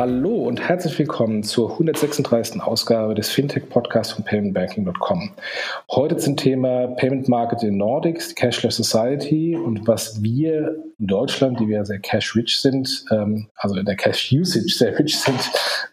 Hallo und herzlich willkommen zur 136. Ausgabe des Fintech-Podcasts von paymentbanking.com. Heute zum Thema Payment Market in Nordics, Cashless Society und was wir in Deutschland, die wir sehr cash-rich sind, ähm, also in der Cash-Usage sehr rich sind,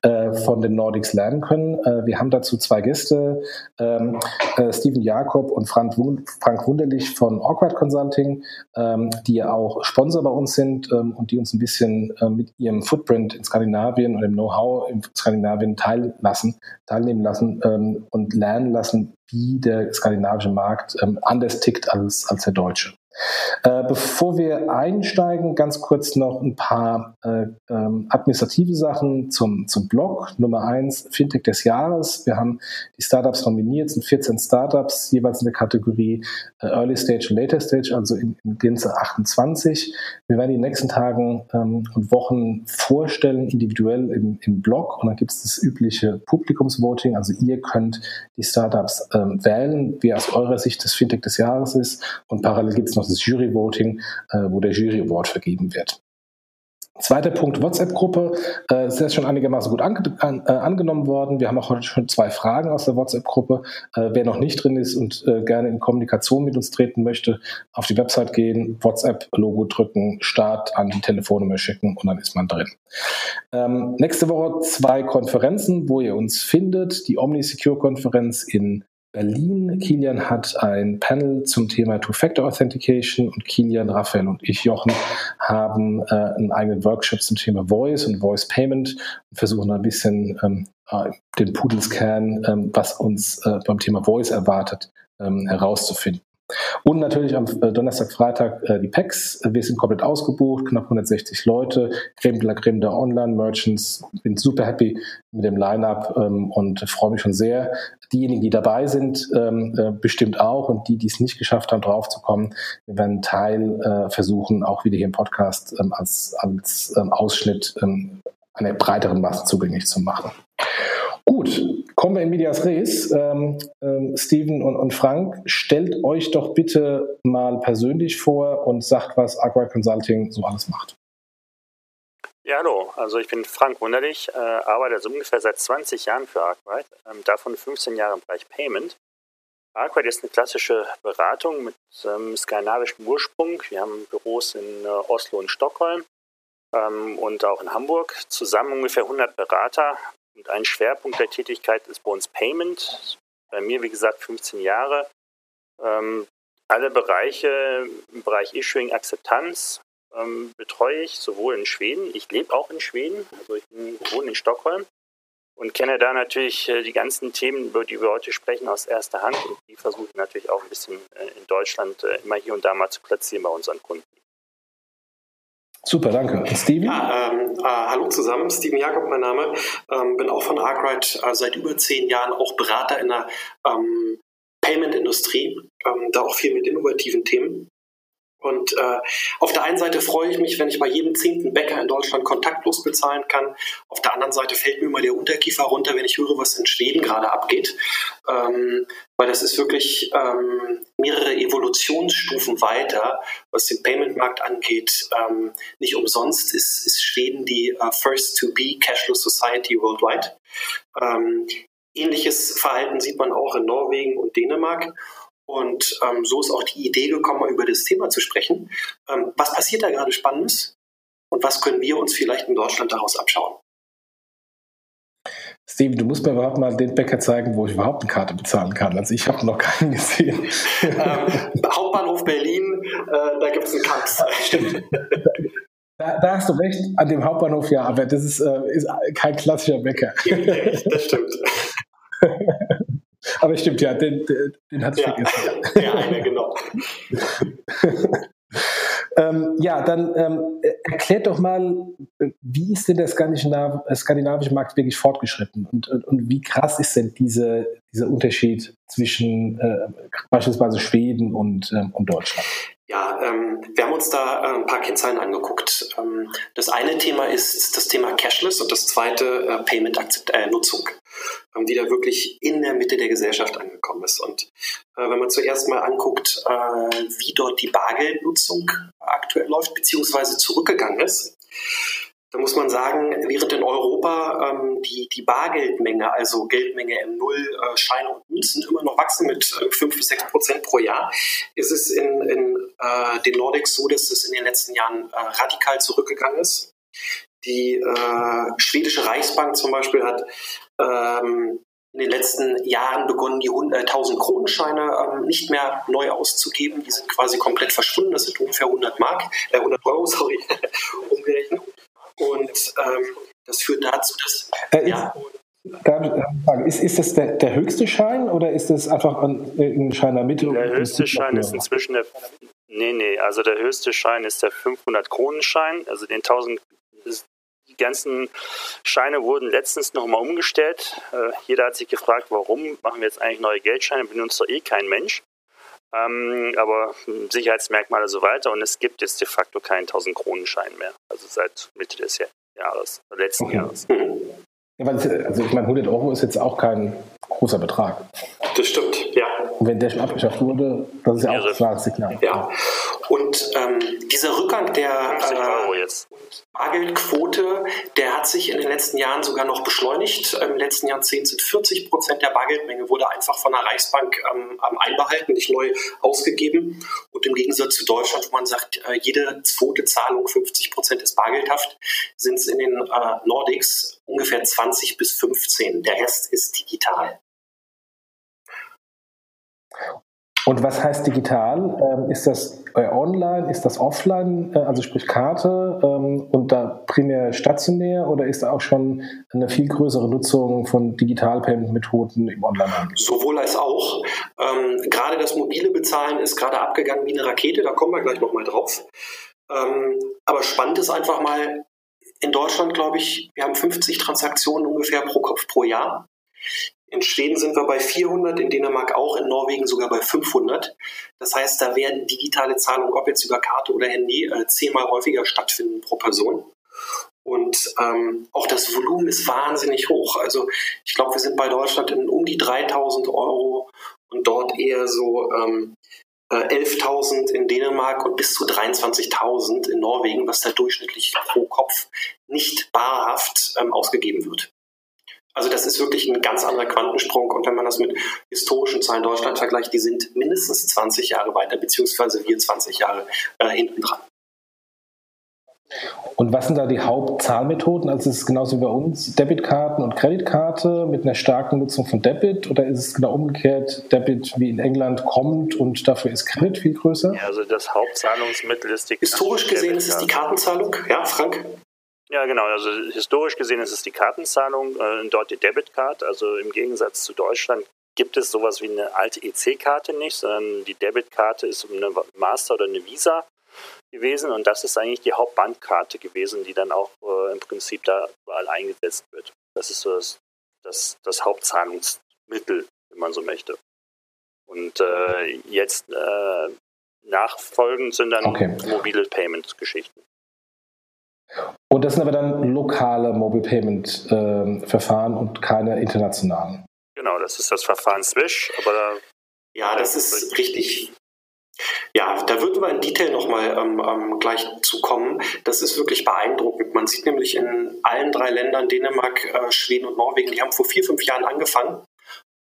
äh, von den Nordics lernen können. Äh, wir haben dazu zwei Gäste, ähm, äh, Steven Jakob und Frank, Frank Wunderlich von Awkward Consulting, ähm, die ja auch Sponsor bei uns sind und die uns ein bisschen mit ihrem Footprint in Skandinavien und dem Know-how in Skandinavien teillassen, teilnehmen lassen und lernen lassen, wie der skandinavische Markt anders tickt als, als der deutsche. Äh, bevor wir einsteigen, ganz kurz noch ein paar äh, ähm, administrative Sachen zum, zum Blog. Nummer eins, Fintech des Jahres. Wir haben die Startups nominiert, sind 14 Startups, jeweils in der Kategorie äh, Early Stage und Later Stage, also in, in Gänze 28. Wir werden die nächsten Tagen ähm, und Wochen vorstellen, individuell im, im Blog. Und dann gibt es das übliche Publikumsvoting. Also ihr könnt die Startups ähm, wählen, wie aus eurer Sicht das Fintech des Jahres ist. Und parallel gibt es noch das Jury-Voting, äh, wo der Jury Award vergeben wird. Zweiter Punkt, WhatsApp-Gruppe. Äh, ist jetzt schon einigermaßen gut an, an, äh, angenommen worden. Wir haben auch heute schon zwei Fragen aus der WhatsApp-Gruppe. Äh, wer noch nicht drin ist und äh, gerne in Kommunikation mit uns treten möchte, auf die Website gehen, WhatsApp-Logo drücken, Start an die Telefonnummer schicken und dann ist man drin. Ähm, nächste Woche zwei Konferenzen, wo ihr uns findet. Die OmniSecure-Konferenz in Berlin. Kilian hat ein Panel zum Thema Two-Factor Authentication und Kilian, Raphael und ich, Jochen, haben äh, einen eigenen Workshop zum Thema Voice und Voice Payment und versuchen ein bisschen ähm, äh, den Pudelskern, ähm, was uns äh, beim Thema Voice erwartet, ähm, herauszufinden. Und natürlich am äh, Donnerstag, Freitag äh, die Packs. Wir sind komplett ausgebucht, knapp 160 Leute, Creme de la Creme der Online-Merchants. Bin super happy mit dem Line-Up ähm, und freue mich schon sehr. Diejenigen, die dabei sind, ähm, äh, bestimmt auch und die, die es nicht geschafft haben, draufzukommen, werden Teil äh, versuchen, auch wieder hier im Podcast ähm, als, als ähm, Ausschnitt ähm, einer breiteren Masse zugänglich zu machen. Gut, kommen wir in Medias Res. Ähm, ähm, Steven und, und, Frank, stellt euch doch bitte mal persönlich vor und sagt, was Aqua Consulting so alles macht. Ja, hallo. Also ich bin Frank Wunderlich, äh, arbeite also ungefähr seit 20 Jahren für Arkwright, ähm, davon 15 Jahre im Bereich Payment. Arkwright ist eine klassische Beratung mit skandinavischem Ursprung. Wir haben Büros in äh, Oslo und Stockholm ähm, und auch in Hamburg. Zusammen ungefähr 100 Berater, und ein Schwerpunkt der Tätigkeit ist bei uns Payment. Bei mir, wie gesagt, 15 Jahre. Ähm, alle Bereiche im Bereich Issuing, Akzeptanz ähm, betreue ich, sowohl in Schweden, ich lebe auch in Schweden, also ich bin, wohne in Stockholm und kenne da natürlich äh, die ganzen Themen, über die wir heute sprechen, aus erster Hand und die versuche ich natürlich auch ein bisschen äh, in Deutschland äh, immer hier und da mal zu platzieren bei unseren Kunden. Super, danke. Steven? Ja, ähm, äh, hallo zusammen, Steven Jakob mein Name. Ähm, bin auch von Arkwright äh, seit über zehn Jahren auch Berater in der ähm, Payment-Industrie, ähm, da auch viel mit innovativen Themen. Und äh, auf der einen Seite freue ich mich, wenn ich bei jedem zehnten Bäcker in Deutschland kontaktlos bezahlen kann. Auf der anderen Seite fällt mir immer der Unterkiefer runter, wenn ich höre, was in Schweden gerade abgeht. Ähm, weil das ist wirklich ähm, mehrere Evolutionsstufen weiter, was den Payment-Markt angeht. Ähm, nicht umsonst ist, ist Schweden die uh, First to Be Cashless Society worldwide. Ähm, ähnliches Verhalten sieht man auch in Norwegen und Dänemark. Und ähm, so ist auch die Idee gekommen, über das Thema zu sprechen. Ähm, was passiert da gerade Spannendes? Und was können wir uns vielleicht in Deutschland daraus abschauen? Steve, du musst mir überhaupt mal den Bäcker zeigen, wo ich überhaupt eine Karte bezahlen kann. Also ich habe noch keinen gesehen. Ähm, Hauptbahnhof Berlin, äh, da gibt es einen Kax. Stimmt. Da, da, hast du recht, an dem Hauptbahnhof ja, aber das ist, äh, ist kein klassischer Bäcker. Das stimmt. Aber stimmt, ja, den, den, den hatte ich ja. vergessen. Ja, ja eine, genau. ähm, ja, dann ähm, erklärt doch mal, wie ist denn der skandinav skandinavische Markt wirklich fortgeschritten und, und, und, wie krass ist denn diese, dieser Unterschied zwischen äh, beispielsweise Schweden und, ähm, und Deutschland? Ja, ähm, wir haben uns da äh, ein paar Kennzahlen angeguckt. Ähm, das eine Thema ist das Thema Cashless und das zweite äh, Payment-Nutzung, äh, die da wirklich in der Mitte der Gesellschaft angekommen ist. Und äh, wenn man zuerst mal anguckt, äh, wie dort die Bargeldnutzung aktuell läuft, beziehungsweise zurückgegangen ist, da muss man sagen, während in Europa ähm, die, die Bargeldmenge, also Geldmenge M0, äh, Scheine und Münzen immer noch wachsen mit äh, 5 bis 6 Prozent pro Jahr, ist es in, in äh, den Nordics so, dass es in den letzten Jahren äh, radikal zurückgegangen ist. Die äh, schwedische Reichsbank zum Beispiel hat ähm, in den letzten Jahren begonnen, die 1000 Kronenscheine ähm, nicht mehr neu auszugeben. Die sind quasi komplett verschwunden. Das sind ungefähr 100 Mark, äh, 100 Euro, sorry, umgerechnet. Und ähm, das führt dazu, dass. Äh, ja, ist, ist das der, der, höchste Schein oder ist das einfach ein, ein Schein der Mitte? Der höchste Schein ist inzwischen der. Nee, nee, also der höchste Schein ist der 500-Kronen-Schein. Also den 1000. Die ganzen Scheine wurden letztens nochmal umgestellt. Äh, jeder hat sich gefragt, warum machen wir jetzt eigentlich neue Geldscheine? Benutzt doch eh kein Mensch. Ähm, aber Sicherheitsmerkmale so weiter und es gibt jetzt de facto keinen 1000 Kronenschein mehr, also seit Mitte des Jahres, letzten okay. Jahres. Ja, also ich meine, 100 Euro ist jetzt auch kein großer Betrag. Das stimmt, ja. Und wenn der schon abgeschafft wurde, das ist ja auch ein klares Signal. Ja. Und ähm, dieser Rückgang der äh, Bargeldquote, der hat sich in den letzten Jahren sogar noch beschleunigt. Im letzten Jahrzehnt sind 40 Prozent der Bargeldmenge wurde einfach von der Reichsbank ähm, einbehalten, nicht neu ausgegeben. Und im Gegensatz zu Deutschland, wo man sagt, äh, jede zweite Zahlung 50 Prozent ist bargeldhaft, sind es in den äh, Nordics ungefähr 20 bis 15. Der Rest ist digital. Und was heißt digital? Ähm, ist das äh, online? Ist das offline? Äh, also sprich Karte ähm, und da primär stationär oder ist da auch schon eine viel größere Nutzung von Digital-Payment-Methoden im Onlinehandel? Sowohl als auch. Ähm, gerade das mobile Bezahlen ist gerade abgegangen wie eine Rakete, da kommen wir gleich nochmal drauf. Ähm, aber spannend ist einfach mal, in Deutschland glaube ich, wir haben 50 Transaktionen ungefähr pro Kopf pro Jahr. In Schweden sind wir bei 400, in Dänemark auch, in Norwegen sogar bei 500. Das heißt, da werden digitale Zahlungen, ob jetzt über Karte oder Handy, äh, zehnmal häufiger stattfinden pro Person. Und ähm, auch das Volumen ist wahnsinnig hoch. Also ich glaube, wir sind bei Deutschland in um die 3000 Euro und dort eher so ähm, 11.000 äh, in Dänemark und bis zu 23.000 in Norwegen, was da durchschnittlich pro Kopf nicht barhaft ähm, ausgegeben wird. Also das ist wirklich ein ganz anderer Quantensprung. Und wenn man das mit historischen Zahlen Deutschland vergleicht, die sind mindestens 20 Jahre weiter, beziehungsweise wir 20 Jahre äh, hinten dran. Und was sind da die Hauptzahlmethoden? Also ist es genauso wie bei uns Debitkarten und Kreditkarte mit einer starken Nutzung von Debit oder ist es genau umgekehrt, Debit wie in England kommt und dafür ist Kredit viel größer? Ja, also das Hauptzahlungsmittel ist die Historisch gesehen ist es die Kartenzahlung, ja, Frank? Ja, genau. Also historisch gesehen ist es die Kartenzahlung, äh, dort die Debitcard. Also im Gegensatz zu Deutschland gibt es sowas wie eine alte EC-Karte nicht, sondern die Debitkarte ist eine Master oder eine Visa gewesen und das ist eigentlich die Hauptbankkarte gewesen, die dann auch äh, im Prinzip da überall eingesetzt wird. Das ist so das, das, das Hauptzahlungsmittel, wenn man so möchte. Und äh, jetzt äh, nachfolgend sind dann okay. mobile Payment-Geschichten. Und das sind aber dann lokale Mobile Payment äh, Verfahren und keine internationalen. Genau, das ist das Verfahren Swish, aber da ja, das ist richtig. Ja, da würden wir in Detail nochmal ähm, ähm, gleich zu kommen. Das ist wirklich beeindruckend. Man sieht nämlich in allen drei Ländern, Dänemark, äh, Schweden und Norwegen, die haben vor vier, fünf Jahren angefangen,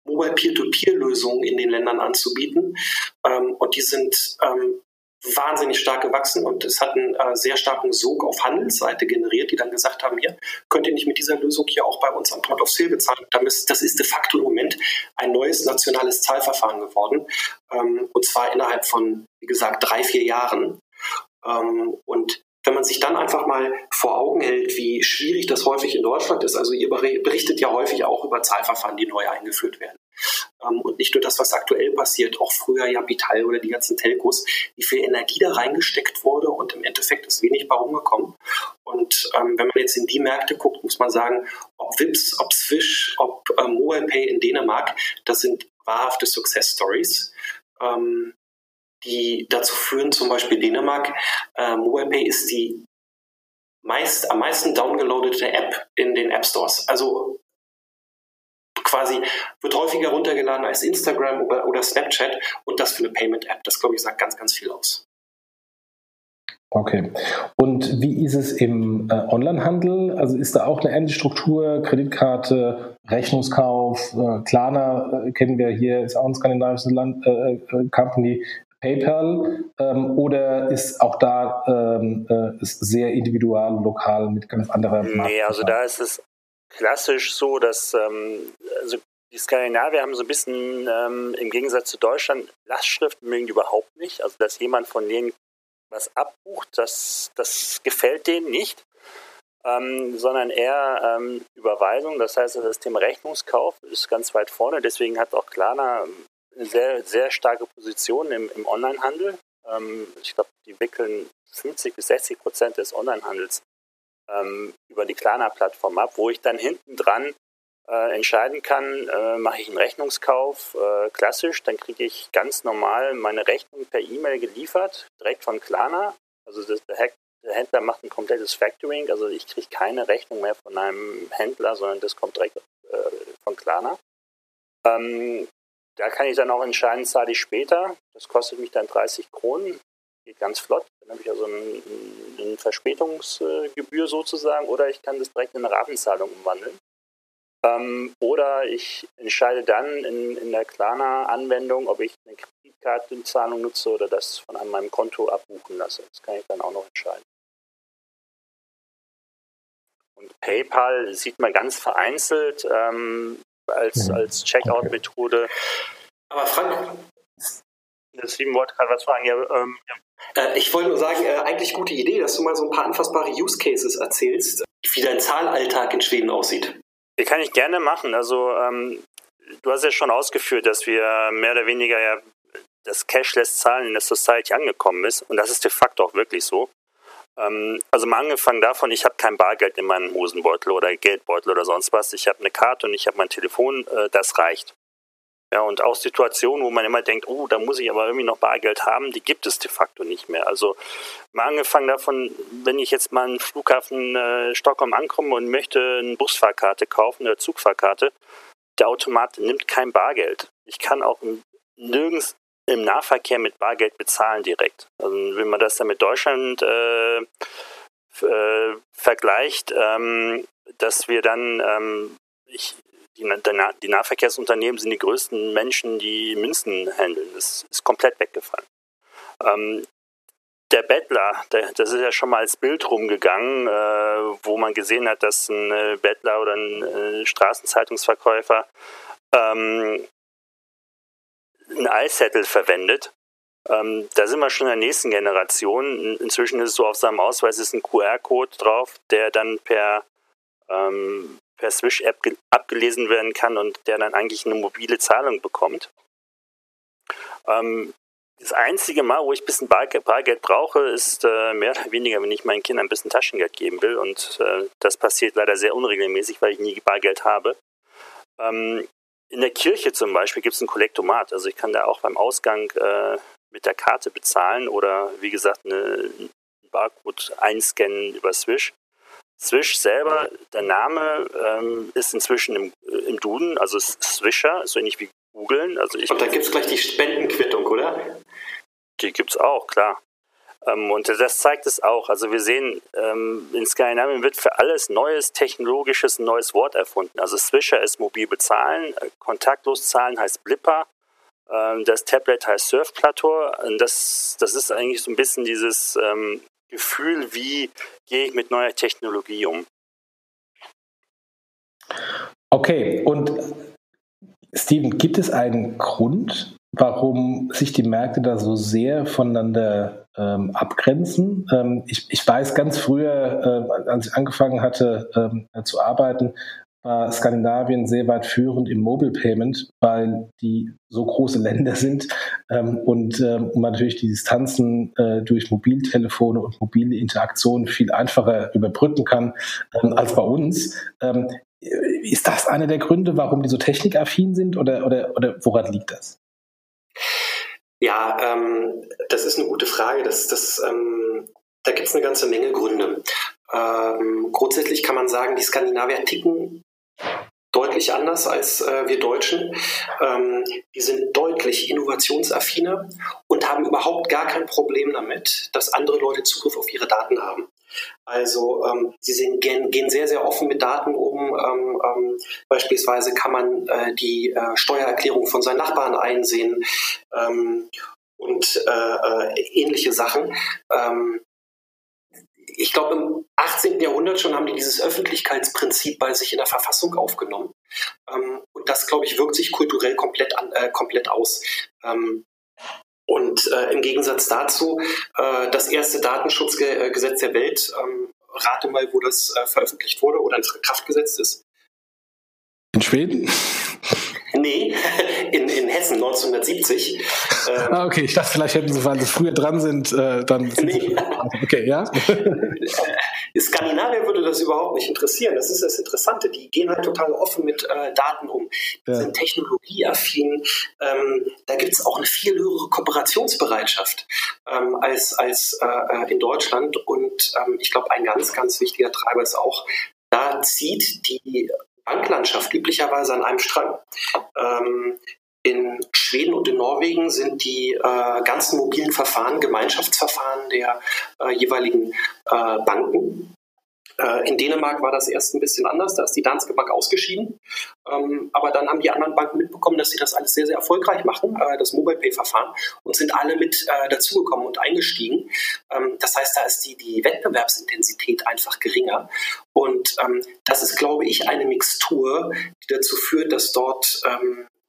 Mobile Peer-to-Peer-Lösungen in den Ländern anzubieten. Ähm, und die sind ähm, wahnsinnig stark gewachsen und es hat einen äh, sehr starken Sog auf Handelsseite generiert, die dann gesagt haben, hier könnt ihr nicht mit dieser Lösung hier auch bei uns am Point of Sale bezahlen. Das ist de facto im Moment ein neues nationales Zahlverfahren geworden ähm, und zwar innerhalb von, wie gesagt, drei, vier Jahren. Ähm, und wenn man sich dann einfach mal vor Augen hält, wie schwierig das häufig in Deutschland ist, also ihr berichtet ja häufig auch über Zahlverfahren, die neu eingeführt werden. Ähm, und nicht nur das, was aktuell passiert, auch früher ja Vital oder die ganzen Telcos, wie viel Energie da reingesteckt wurde und im Endeffekt ist wenig bei rumgekommen. Und ähm, wenn man jetzt in die Märkte guckt, muss man sagen, ob Vips, ob Swish, ob äh, MobilePay in Dänemark, das sind wahrhafte Success Stories. Ähm, die dazu führen, zum Beispiel Dänemark, äh, MobilePay ist die meist, am meisten downgeloadete App in den App Stores. Also quasi wird häufiger runtergeladen als Instagram oder, oder Snapchat und das für eine Payment-App. Das, glaube ich, sagt ganz, ganz viel aus. Okay. Und wie ist es im äh, Onlinehandel? Also ist da auch eine ähnliche Struktur, Kreditkarte, Rechnungskauf, äh, Klarna äh, kennen wir hier, ist auch ein skandinavisches Land, äh, äh, Company, PayPal ähm, oder ist auch da ähm, äh, ist sehr individual, lokal mit ganz anderer Nee, also da ist es klassisch so, dass ähm, also die Skandinavier haben so ein bisschen ähm, im Gegensatz zu Deutschland Lastschrift mögen die überhaupt nicht. Also dass jemand von denen was abbucht, das, das gefällt denen nicht. Ähm, sondern eher ähm, Überweisung. Das heißt, das Thema Rechnungskauf ist ganz weit vorne. Deswegen hat auch Klarna eine sehr, sehr starke Position im, im Onlinehandel. Ähm, ich glaube, die wickeln 50 bis 60 Prozent des Onlinehandels ähm, über die Klarna-Plattform ab, wo ich dann hinten dran äh, entscheiden kann, äh, mache ich einen Rechnungskauf äh, klassisch, dann kriege ich ganz normal meine Rechnung per E-Mail geliefert, direkt von Klarna. Also das, der, Hack, der, Händler macht ein komplettes Factoring, also ich kriege keine Rechnung mehr von einem Händler, sondern das kommt direkt äh, von Klarna. Ähm, da kann ich dann auch entscheiden, zahle ich später. Das kostet mich dann 30 Kronen geht ganz flott. Dann habe ich also eine ein Verspätungsgebühr sozusagen oder ich kann das direkt in eine Ratenzahlung umwandeln. Ähm, oder ich entscheide dann in, in der Klarna-Anwendung, ob ich eine Kreditkartenzahlung nutze oder das von meinem Konto abbuchen lasse. Das kann ich dann auch noch entscheiden. Und PayPal sieht man ganz vereinzelt ähm, als, als Checkout-Methode. Aber Frank, das lieben wollte gerade was fragen. Ja, ähm, ja. Äh, ich wollte nur sagen, äh, eigentlich gute Idee, dass du mal so ein paar anfassbare Use Cases erzählst, wie dein Zahlalltag in Schweden aussieht. Die kann ich gerne machen. Also ähm, du hast ja schon ausgeführt, dass wir mehr oder weniger ja das Cashless-Zahlen in der Society angekommen ist. Und das ist de facto auch wirklich so. Ähm, also mal angefangen davon, ich habe kein Bargeld in meinem Hosenbeutel oder Geldbeutel oder sonst was. Ich habe eine Karte und ich habe mein Telefon, äh, das reicht. Ja, und auch Situationen, wo man immer denkt, oh, da muss ich aber irgendwie noch Bargeld haben, die gibt es de facto nicht mehr. Also mal angefangen davon, wenn ich jetzt mal einen Flughafen äh, Stockholm ankomme und möchte eine Busfahrkarte kaufen, eine Zugfahrkarte, der Automat nimmt kein Bargeld. Ich kann auch nirgends im Nahverkehr mit Bargeld bezahlen direkt. Also wenn man das dann mit Deutschland äh, äh, vergleicht, ähm, dass wir dann, ähm, ich, die, die Nahverkehrsunternehmen sind die größten Menschen, die Münzen handeln. Das ist komplett weggefallen. Ähm, der Bettler, der, das ist ja schon mal als Bild rumgegangen, äh, wo man gesehen hat, dass ein äh, Bettler oder ein äh, Straßenzeitungsverkäufer ähm, einen Eiszettel verwendet. Ähm, da sind wir schon in der nächsten Generation. Inzwischen ist es so, auf seinem Ausweis ist ein QR-Code drauf, der dann per ähm, per Swish-App abgelesen werden kann und der dann eigentlich eine mobile Zahlung bekommt. Ähm, das einzige Mal, wo ich ein bisschen Bargeld, Bargeld brauche, ist äh, mehr oder weniger, wenn ich meinen Kindern ein bisschen Taschengeld geben will. Und äh, das passiert leider sehr unregelmäßig, weil ich nie Bargeld habe. Ähm, in der Kirche zum Beispiel gibt es ein Kollektomat. Also ich kann da auch beim Ausgang äh, mit der Karte bezahlen oder wie gesagt eine, einen Barcode einscannen über Swish. Swish selber, der Name ähm, ist inzwischen im, äh, im Duden, also Swisher, so ähnlich wie googeln. Also und da gibt es gleich die Spendenquittung, oder? Die gibt es auch, klar. Ähm, und das zeigt es auch. Also wir sehen, ähm, in Skandinavien wird für alles Neues, Technologisches ein neues Wort erfunden. Also Swisher ist mobil bezahlen, äh, kontaktlos zahlen heißt Blipper, ähm, das Tablet heißt Surfplateau. Das, das ist eigentlich so ein bisschen dieses ähm, Gefühl, wie gehe ich mit neuer Technologie um. Okay, und Steven, gibt es einen Grund, warum sich die Märkte da so sehr voneinander ähm, abgrenzen? Ähm, ich, ich, weiß ganz früher, äh, als ich angefangen hatte ähm, zu arbeiten, war Skandinavien sehr weit führend im Mobile Payment, weil die so große Länder sind ähm, und ähm, man natürlich die Distanzen äh, durch Mobiltelefone und mobile Interaktionen viel einfacher überbrücken kann ähm, als bei uns. Ähm, ist das einer der Gründe, warum die so technikaffin sind oder, oder, oder woran liegt das? Ja, ähm, das ist eine gute Frage. Das, das, ähm, da gibt es eine ganze Menge Gründe. Ähm, grundsätzlich kann man sagen, die Skandinavier ticken deutlich anders als äh, wir Deutschen. Ähm, die sind deutlich innovationsaffiner und haben überhaupt gar kein Problem damit, dass andere Leute Zugriff auf ihre Daten haben. Also ähm, sie sind, gehen, gehen, sehr, sehr offen mit Daten um. Ähm, ähm, beispielsweise kann man äh, die äh, Steuererklärung von seinen Nachbarn einsehen ähm, und äh, äh, ähnliche Sachen. Ich glaube, im 18. Jahrhundert schon haben die dieses Öffentlichkeitsprinzip bei sich in der Verfassung aufgenommen. Ähm, und das, glaube ich, wirkt sich kulturell komplett, an, äh, komplett aus. Ähm, und äh, im Gegensatz dazu, äh, das erste Datenschutzgesetz der Welt, ähm, rate mal, wo das äh, veröffentlicht wurde oder in Kraft gesetzt ist. In Schweden? Nee, in, in Hessen 1970. Ähm, ah, okay, ich dachte, vielleicht hätten sie, weil sie früher dran sind, äh, dann. Nee. Okay, ja. Skandinavier würde das überhaupt nicht interessieren. Das ist das Interessante. Die gehen halt total offen mit äh, Daten um. Die ja. sind technologieaffin. Ähm, da gibt es auch eine viel höhere Kooperationsbereitschaft ähm, als, als äh, äh in Deutschland. Und ähm, ich glaube, ein ganz, ganz wichtiger Treiber ist auch, da zieht die Banklandschaft üblicherweise an einem Strang. Ähm, in Schweden und in Norwegen sind die äh, ganzen mobilen Verfahren Gemeinschaftsverfahren der äh, jeweiligen äh, Banken. Äh, in Dänemark war das erst ein bisschen anders, da ist die Danske Bank ausgeschieden. Ähm, aber dann haben die anderen Banken mitbekommen, dass sie das alles sehr, sehr erfolgreich machen, äh, das Mobile Pay-Verfahren, und sind alle mit äh, dazugekommen und eingestiegen. Ähm, das heißt, da ist die, die Wettbewerbsintensität einfach geringer. Und ähm, das ist, glaube ich, eine Mixtur, die dazu führt, dass dort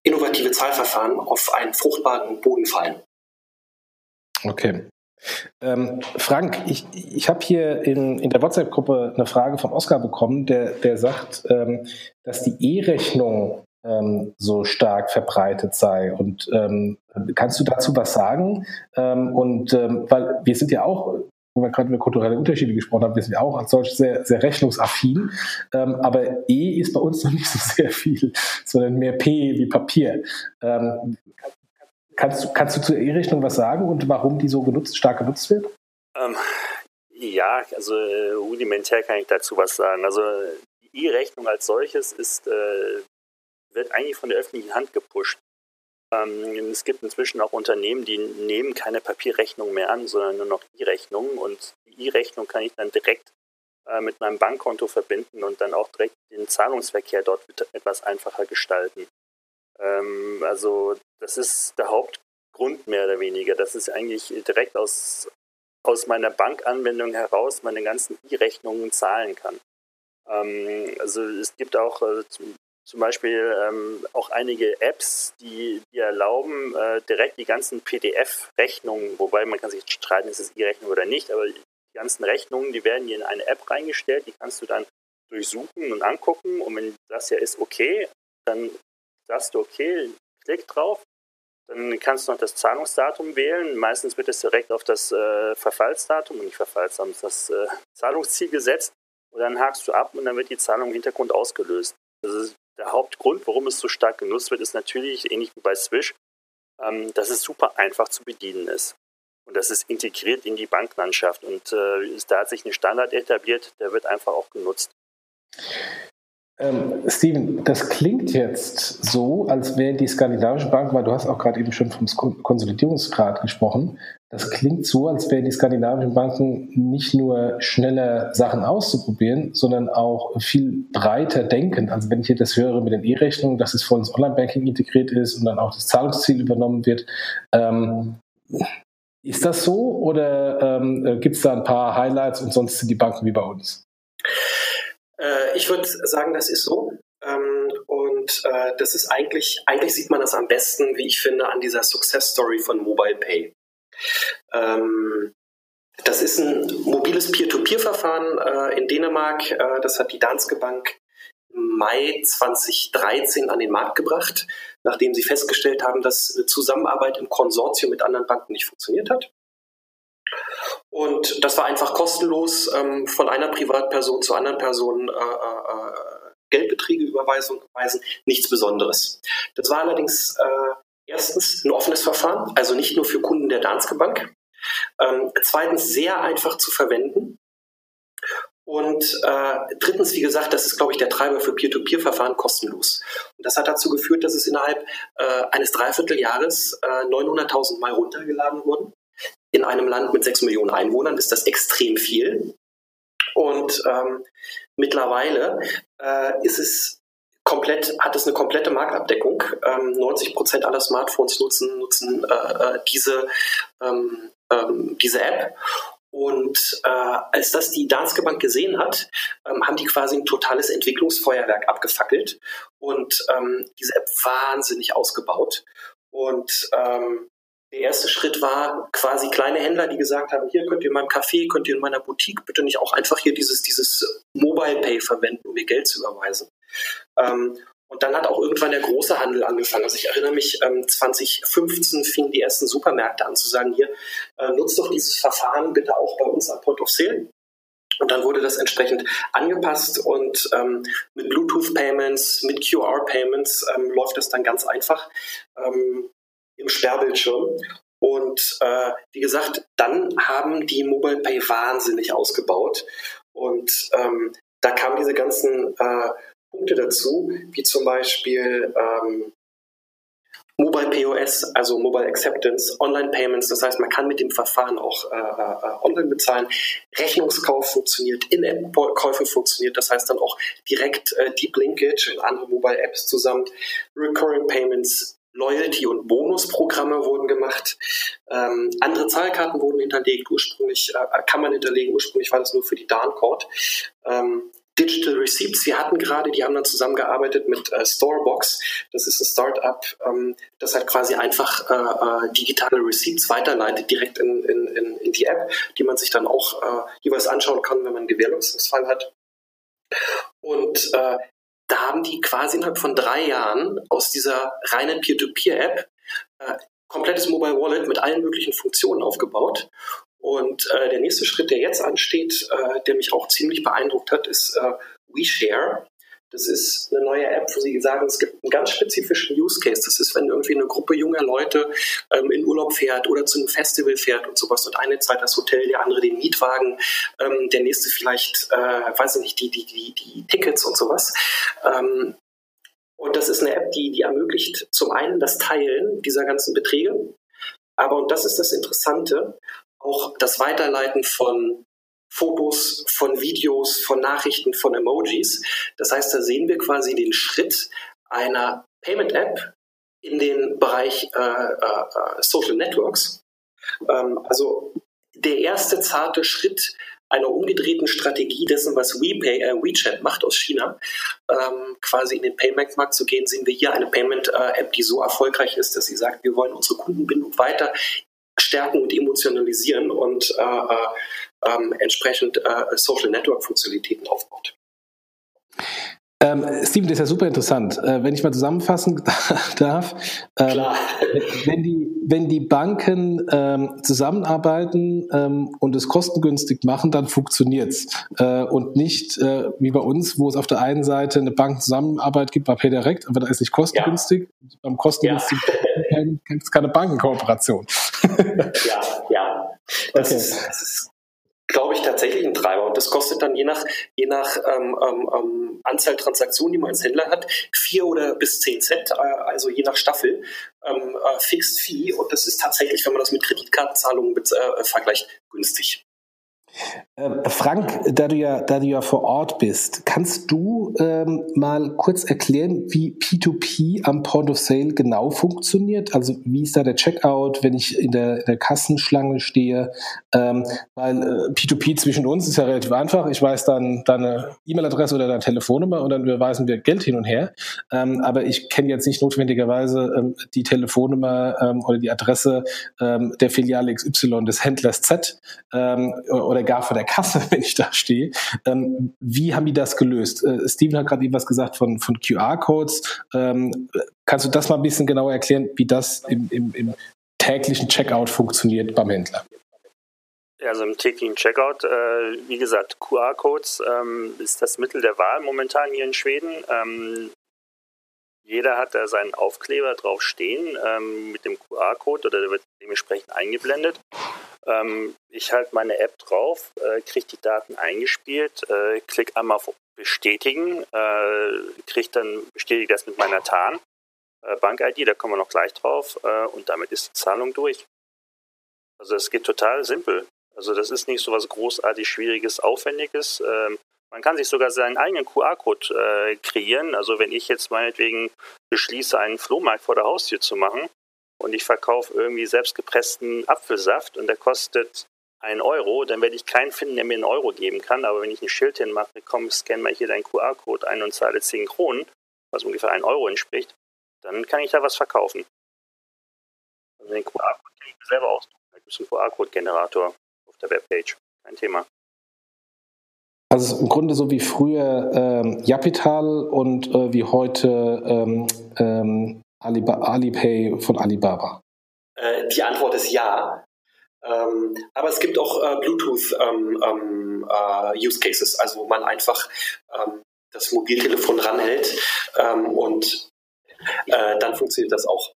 innovative Zahlverfahren auf einen fruchtbaren Boden fallen. Okay. Ähm, Frank, ich, ich habe hier in, in der WhatsApp-Gruppe eine Frage von Oskar bekommen, der, der sagt, ähm, dass die E-Rechnung ähm, so stark verbreitet sei. Und ähm, kannst du dazu was sagen? Ähm, und ähm, weil wir sind ja auch wo wir gerade über kulturelle Unterschiede gesprochen haben, wir sind ja auch als solch sehr, sehr rechnungsaffin. Aber E ist bei uns noch nicht so sehr viel, sondern mehr P wie Papier. Kannst du, kannst du zur E-Rechnung was sagen und warum die so genutzt, stark genutzt wird? Ähm, ja, also äh, rudimentär kann ich dazu was sagen. Also die E-Rechnung als solches ist, äh, wird eigentlich von der öffentlichen Hand gepusht. Ähm, es gibt inzwischen auch Unternehmen, die nehmen keine Papierrechnung mehr an, sondern nur noch E-Rechnungen. Und die E-Rechnung kann ich dann direkt äh, mit meinem Bankkonto verbinden und dann auch direkt den Zahlungsverkehr dort etwas einfacher gestalten. Ähm, also das ist der Hauptgrund mehr oder weniger. Das ist eigentlich direkt aus, aus meiner Bankanwendung heraus meine ganzen E-Rechnungen zahlen kann. Ähm, also es gibt auch äh, zum, zum, Beispiel ähm, auch einige Apps, die, die erlauben, äh, direkt die ganzen PDF-Rechnungen, wobei man kann sich streiten, ist es E-Rechnung oder nicht, aber die ganzen Rechnungen, die werden hier in eine App reingestellt, die kannst du dann durchsuchen und angucken und wenn das ja ist okay, dann sagst du, okay, klick drauf, dann kannst du noch das Zahlungsdatum wählen. Meistens wird es direkt auf das äh, Verfallsdatum, nicht Verfallsdatum, das äh, Zahlungsziel gesetzt. Und dann hakst du ab und dann wird die Zahlung im Hintergrund ausgelöst. Das ist der Hauptgrund, warum es so stark genutzt wird, ist natürlich, ähnlich wie bei Swish, ähm, dass es super einfach zu bedienen ist. Und das ist integriert in die Banklandschaft. Und äh, da hat sich ein Standard etabliert, der wird einfach auch genutzt. Ähm, Steven, das klingt jetzt so, als wären die skandinavischen Banken, weil du hast auch gerade eben schon vom Konsolidierungsgrad gesprochen, das klingt so, als wären die skandinavischen Banken nicht nur schneller Sachen auszuprobieren, sondern auch viel breiter denken. Also wenn ich hier das höre mit den E-Rechnungen, dass es voll ins Online-Banking integriert ist und dann auch das Zahlungsziel übernommen wird. Ähm, ist das so oder ähm, gibt es da ein paar Highlights und sonst sind die Banken wie bei uns? Äh, ich würde sagen, das ist so. Ähm, und äh, das ist eigentlich, eigentlich sieht man das am besten, wie ich finde, an dieser Success Story von Mobile Pay. Ähm, das ist ein mobiles Peer-to-Peer-Verfahren äh, in Dänemark. Äh, das hat die Danske Bank im Mai 2013 an den Markt gebracht, nachdem sie festgestellt haben, dass eine Zusammenarbeit im Konsortium mit anderen Banken nicht funktioniert hat. Und das war einfach kostenlos ähm, von einer Privatperson zu anderen Personen äh, äh, Geldbeträge überweisen, nichts Besonderes. Das war allerdings äh, erstens ein offenes Verfahren, also nicht nur für Kunden der Danske Bank. Ähm, zweitens sehr einfach zu verwenden. Und äh, drittens, wie gesagt, das ist, glaube ich, der Treiber für Peer-to-Peer-Verfahren kostenlos. Und das hat dazu geführt, dass es innerhalb äh, eines Dreivierteljahres äh, 900.000 Mal runtergeladen wurden. In einem Land mit 6 Millionen Einwohnern ist das extrem viel. Und ähm, mittlerweile äh, ist es komplett, hat es eine komplette Marktabdeckung. Ähm, 90 Prozent aller Smartphones nutzen, nutzen äh, äh diese, ähm, ähm, diese App. Und äh, als das die Danske Bank gesehen hat, ähm, haben die quasi ein totales Entwicklungsfeuerwerk abgefackelt und ähm, diese App wahnsinnig ausgebaut. Und ähm, der erste Schritt war quasi kleine Händler, die gesagt haben, hier könnt ihr in meinem Café, könnt ihr in meiner Boutique bitte nicht auch einfach hier dieses, dieses Mobile Pay verwenden, um mir Geld zu überweisen. Ähm, und dann hat auch irgendwann der große Handel angefangen. Also ich erinnere mich, 2015 ähm, fingen die ersten Supermärkte an zu sagen, hier, äh, nutzt doch dieses Verfahren bitte auch bei uns am Point of Sale. Und dann wurde das entsprechend angepasst und ähm, mit Bluetooth-Payments, mit QR-Payments ähm, läuft das dann ganz einfach ähm, im Sperrbildschirm. Und äh, wie gesagt, dann haben die Mobile Pay wahnsinnig ausgebaut. Und ähm, da kamen diese ganzen äh, Punkte dazu, wie zum Beispiel ähm, Mobile POS, also Mobile Acceptance, Online Payments, das heißt, man kann mit dem Verfahren auch äh, äh, online bezahlen. Rechnungskauf funktioniert, In-App-Käufe funktioniert, das heißt dann auch direkt äh, Deep Linkage in andere Mobile Apps zusammen. Recurring Payments, Loyalty- und Bonusprogramme wurden gemacht. Ähm, andere Zahlkarten wurden hinterlegt. Ursprünglich äh, kann man hinterlegen. Ursprünglich war das nur für die Darncode. Ähm, Digital Receipts. Wir hatten gerade, die haben dann zusammengearbeitet mit äh, Storebox. Das ist ein Startup, ähm, das halt quasi einfach äh, äh, digitale Receipts weiterleitet direkt in, in, in, in, die App, die man sich dann auch äh, jeweils anschauen kann, wenn man einen Gewährleistungsfall hat. Und äh, da haben die quasi innerhalb von drei Jahren aus dieser reinen Peer-to-Peer-App äh, komplettes Mobile Wallet mit allen möglichen Funktionen aufgebaut und äh, der nächste Schritt, der jetzt ansteht, äh, der mich auch ziemlich beeindruckt hat, ist äh, WeShare. Das ist eine neue App, wo Sie sagen, es gibt einen ganz spezifischen Use Case. Das ist, wenn irgendwie eine Gruppe junger Leute ähm, in Urlaub fährt oder zu einem Festival fährt und sowas und eine zahlt das Hotel, der andere den Mietwagen, ähm, der nächste vielleicht, äh, weiß ich nicht, die, die, die, die Tickets und sowas. Ähm, und das ist eine App, die, die ermöglicht zum einen das Teilen dieser ganzen Beträge, aber, und das ist das Interessante, auch das Weiterleiten von Fotos, von Videos, von Nachrichten, von Emojis. Das heißt, da sehen wir quasi den Schritt einer Payment-App in den Bereich äh, äh, Social Networks. Ähm, also der erste zarte Schritt einer umgedrehten Strategie dessen, was WePay, äh, WeChat macht aus China, ähm, quasi in den Payment-Markt zu gehen, sehen wir hier eine Payment-App, die so erfolgreich ist, dass sie sagt, wir wollen unsere Kundenbindung weiter stärken und emotionalisieren und äh, äh, ähm, entsprechend äh, Social Network Funktionalitäten aufbaut. Ähm, Steven, das ist ja super interessant. Äh, wenn ich mal zusammenfassen darf, ähm, wenn, die, wenn die Banken ähm, zusammenarbeiten ähm, und es kostengünstig machen, dann funktioniert's äh, und nicht äh, wie bei uns, wo es auf der einen Seite eine Bankenzusammenarbeit gibt bei PayDirect, aber da ist nicht kostengünstig. Ja. Beim kostengünstigen ja. gibt es keine Bankenkooperation. ja, ja. Das, okay. ist, das ist glaube ich, tatsächlich ein Treiber. Und das kostet dann je nach, je nach ähm, ähm, ähm, Anzahl Transaktionen, die man als Händler hat, vier oder bis zehn Cent, äh, also je nach Staffel, ähm, äh, Fixed Fee. Und das ist tatsächlich, wenn man das mit Kreditkartenzahlungen äh, vergleicht, günstig. Ähm, Frank, da du ja, da du ja vor Ort bist, kannst du ähm, mal kurz erklären, wie P2P am Point of Sale genau funktioniert? Also wie ist da der Checkout, wenn ich in der, in der Kassenschlange stehe? Ähm, weil äh, P2P zwischen uns ist ja relativ einfach. Ich weiß dann deine E-Mail-Adresse oder deine Telefonnummer und dann überweisen wir Geld hin und her. Ähm, aber ich kenne jetzt nicht notwendigerweise ähm, die Telefonnummer ähm, oder die Adresse der Filiale XY des Händlers Z oder gar vor der Kasse, wenn ich da stehe. Ähm, wie haben die das gelöst? Äh, Steven hat gerade eben was gesagt von, von QR-Codes. Ähm, kannst du das mal ein bisschen genauer erklären, wie das im, im, im täglichen Checkout funktioniert beim Händler? Also im täglichen Checkout, äh, wie gesagt, QR-Codes ähm, ist das Mittel der Wahl momentan hier in Schweden. Ähm, Jeder hat da seinen Aufkleber drauf stehen ähm, mit dem QR-Code oder der wird dementsprechend eingeblendet. Ähm, ich halte meine App drauf, äh, kriege die Daten eingespielt, äh, klicke einmal auf Bestätigen, äh, kriege dann bestätige das mit meiner TAN. Bank-ID, da kommen wir noch gleich drauf und damit ist die Zahlung durch. Also es geht total simpel. Also das ist nicht so was großartig Schwieriges, Aufwendiges. Ähm, man kann sich sogar seinen eigenen QR-Code kreieren. Also wenn ich jetzt meinetwegen beschließe, einen Flohmarkt vor der Haustür zu machen und ich verkaufe irgendwie selbstgepressten Apfelsaft und der kostet einen Euro, dann werde ich keinen finden, der mir einen Euro geben kann. Aber wenn ich ein Schild hinmache, komm, scan mal hier deinen QR-Code ein und zahle 10 Kronen, was ungefähr einen Euro entspricht, dann kann ich da was verkaufen. Also den QR-Code kann ich mir selber ausdrucken. Da gibt es einen QR-Code-Generator auf der Webpage. Kein Thema. Also im Grunde so wie früher ähm, Japital und äh, wie heute ähm, ähm, Alipay von Alibaba. Äh, die Antwort ist ja. Ähm, aber es gibt auch äh, Bluetooth ähm, ähm, äh, Use Cases, also wo man einfach das Mobiltelefon ranhält und äh, dann funktioniert das auch.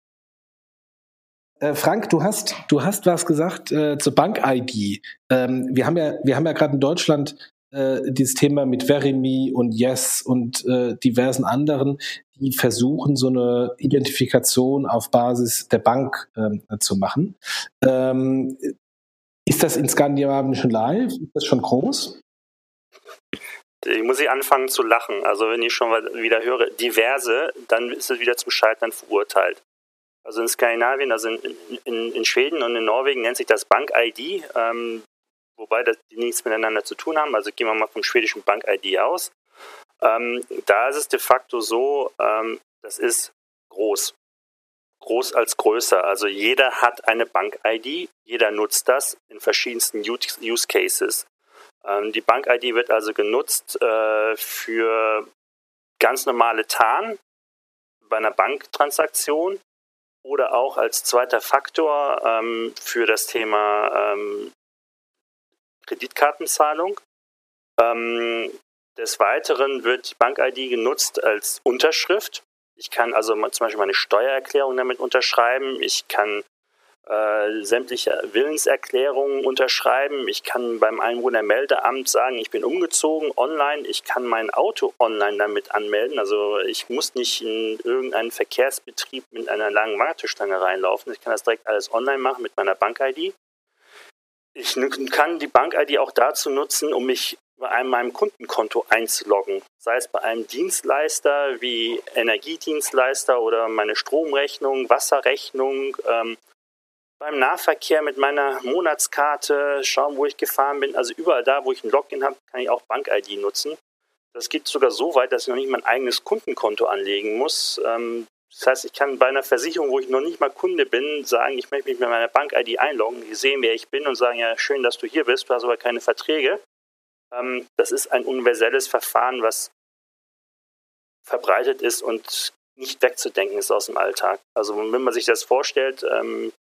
Äh, Frank, du hast, du hast was gesagt äh, zur Bank-ID. Ähm, wir haben ja, wir haben ja gerade in Deutschland äh, dieses Thema mit Verimi und Yes und äh, diversen anderen, die versuchen, so eine Identifikation auf Basis der Bank ähm, zu machen. Ähm, ist das in Skandinavien schon live? Ist das schon groß? Ich muss ich anfangen zu lachen. Also wenn ich schon wieder höre, diverse, dann ist es wieder zum Scheitern verurteilt. Also in Skandinavien, also in, in, in Schweden und in Norwegen nennt sich das Bank-ID. Ähm, wobei das, die nichts miteinander zu tun haben. Also gehen wir mal vom schwedischen Bank-ID aus. Ähm, da ist es de facto so, ähm, das ist groß. Groß als größer. Also jeder hat eine Bank-ID, jeder nutzt das in verschiedensten Use Cases. Ähm, die Bank-ID wird also genutzt äh, für ganz normale TAN bei einer Banktransaktion oder auch als zweiter Faktor ähm, für das Thema ähm, Kreditkartenzahlung. Ähm, des Weiteren wird die Bank-ID genutzt als Unterschrift. Ich kann also zum Beispiel meine Steuererklärung damit unterschreiben. Ich kann äh, sämtliche Willenserklärungen unterschreiben. Ich kann beim Einwohnermeldeamt sagen, ich bin umgezogen online. Ich kann mein Auto online damit anmelden. Also ich muss nicht in irgendeinen Verkehrsbetrieb mit einer langen Warteschlange reinlaufen. Ich kann das direkt alles online machen mit meiner Bank-ID. Ich kann die Bank-ID auch dazu nutzen, um mich bei einem meinem Kundenkonto einzuloggen. Sei es bei einem Dienstleister wie Energiedienstleister oder meine Stromrechnung, Wasserrechnung, ähm, beim Nahverkehr mit meiner Monatskarte schauen, wo ich gefahren bin. Also überall da, wo ich ein Login habe, kann ich auch Bank-ID nutzen. Das geht sogar so weit, dass ich noch nicht mein eigenes Kundenkonto anlegen muss. Ähm, das heißt, ich kann bei einer Versicherung, wo ich noch nicht mal Kunde bin, sagen, ich möchte mich mit meiner Bank-ID einloggen. Die sehen, wer ich bin und sagen, ja, schön, dass du hier bist, du hast aber keine Verträge. Ähm, das ist ein universelles Verfahren, was verbreitet ist und nicht wegzudenken ist aus dem Alltag. Also wenn man sich das vorstellt, ähm,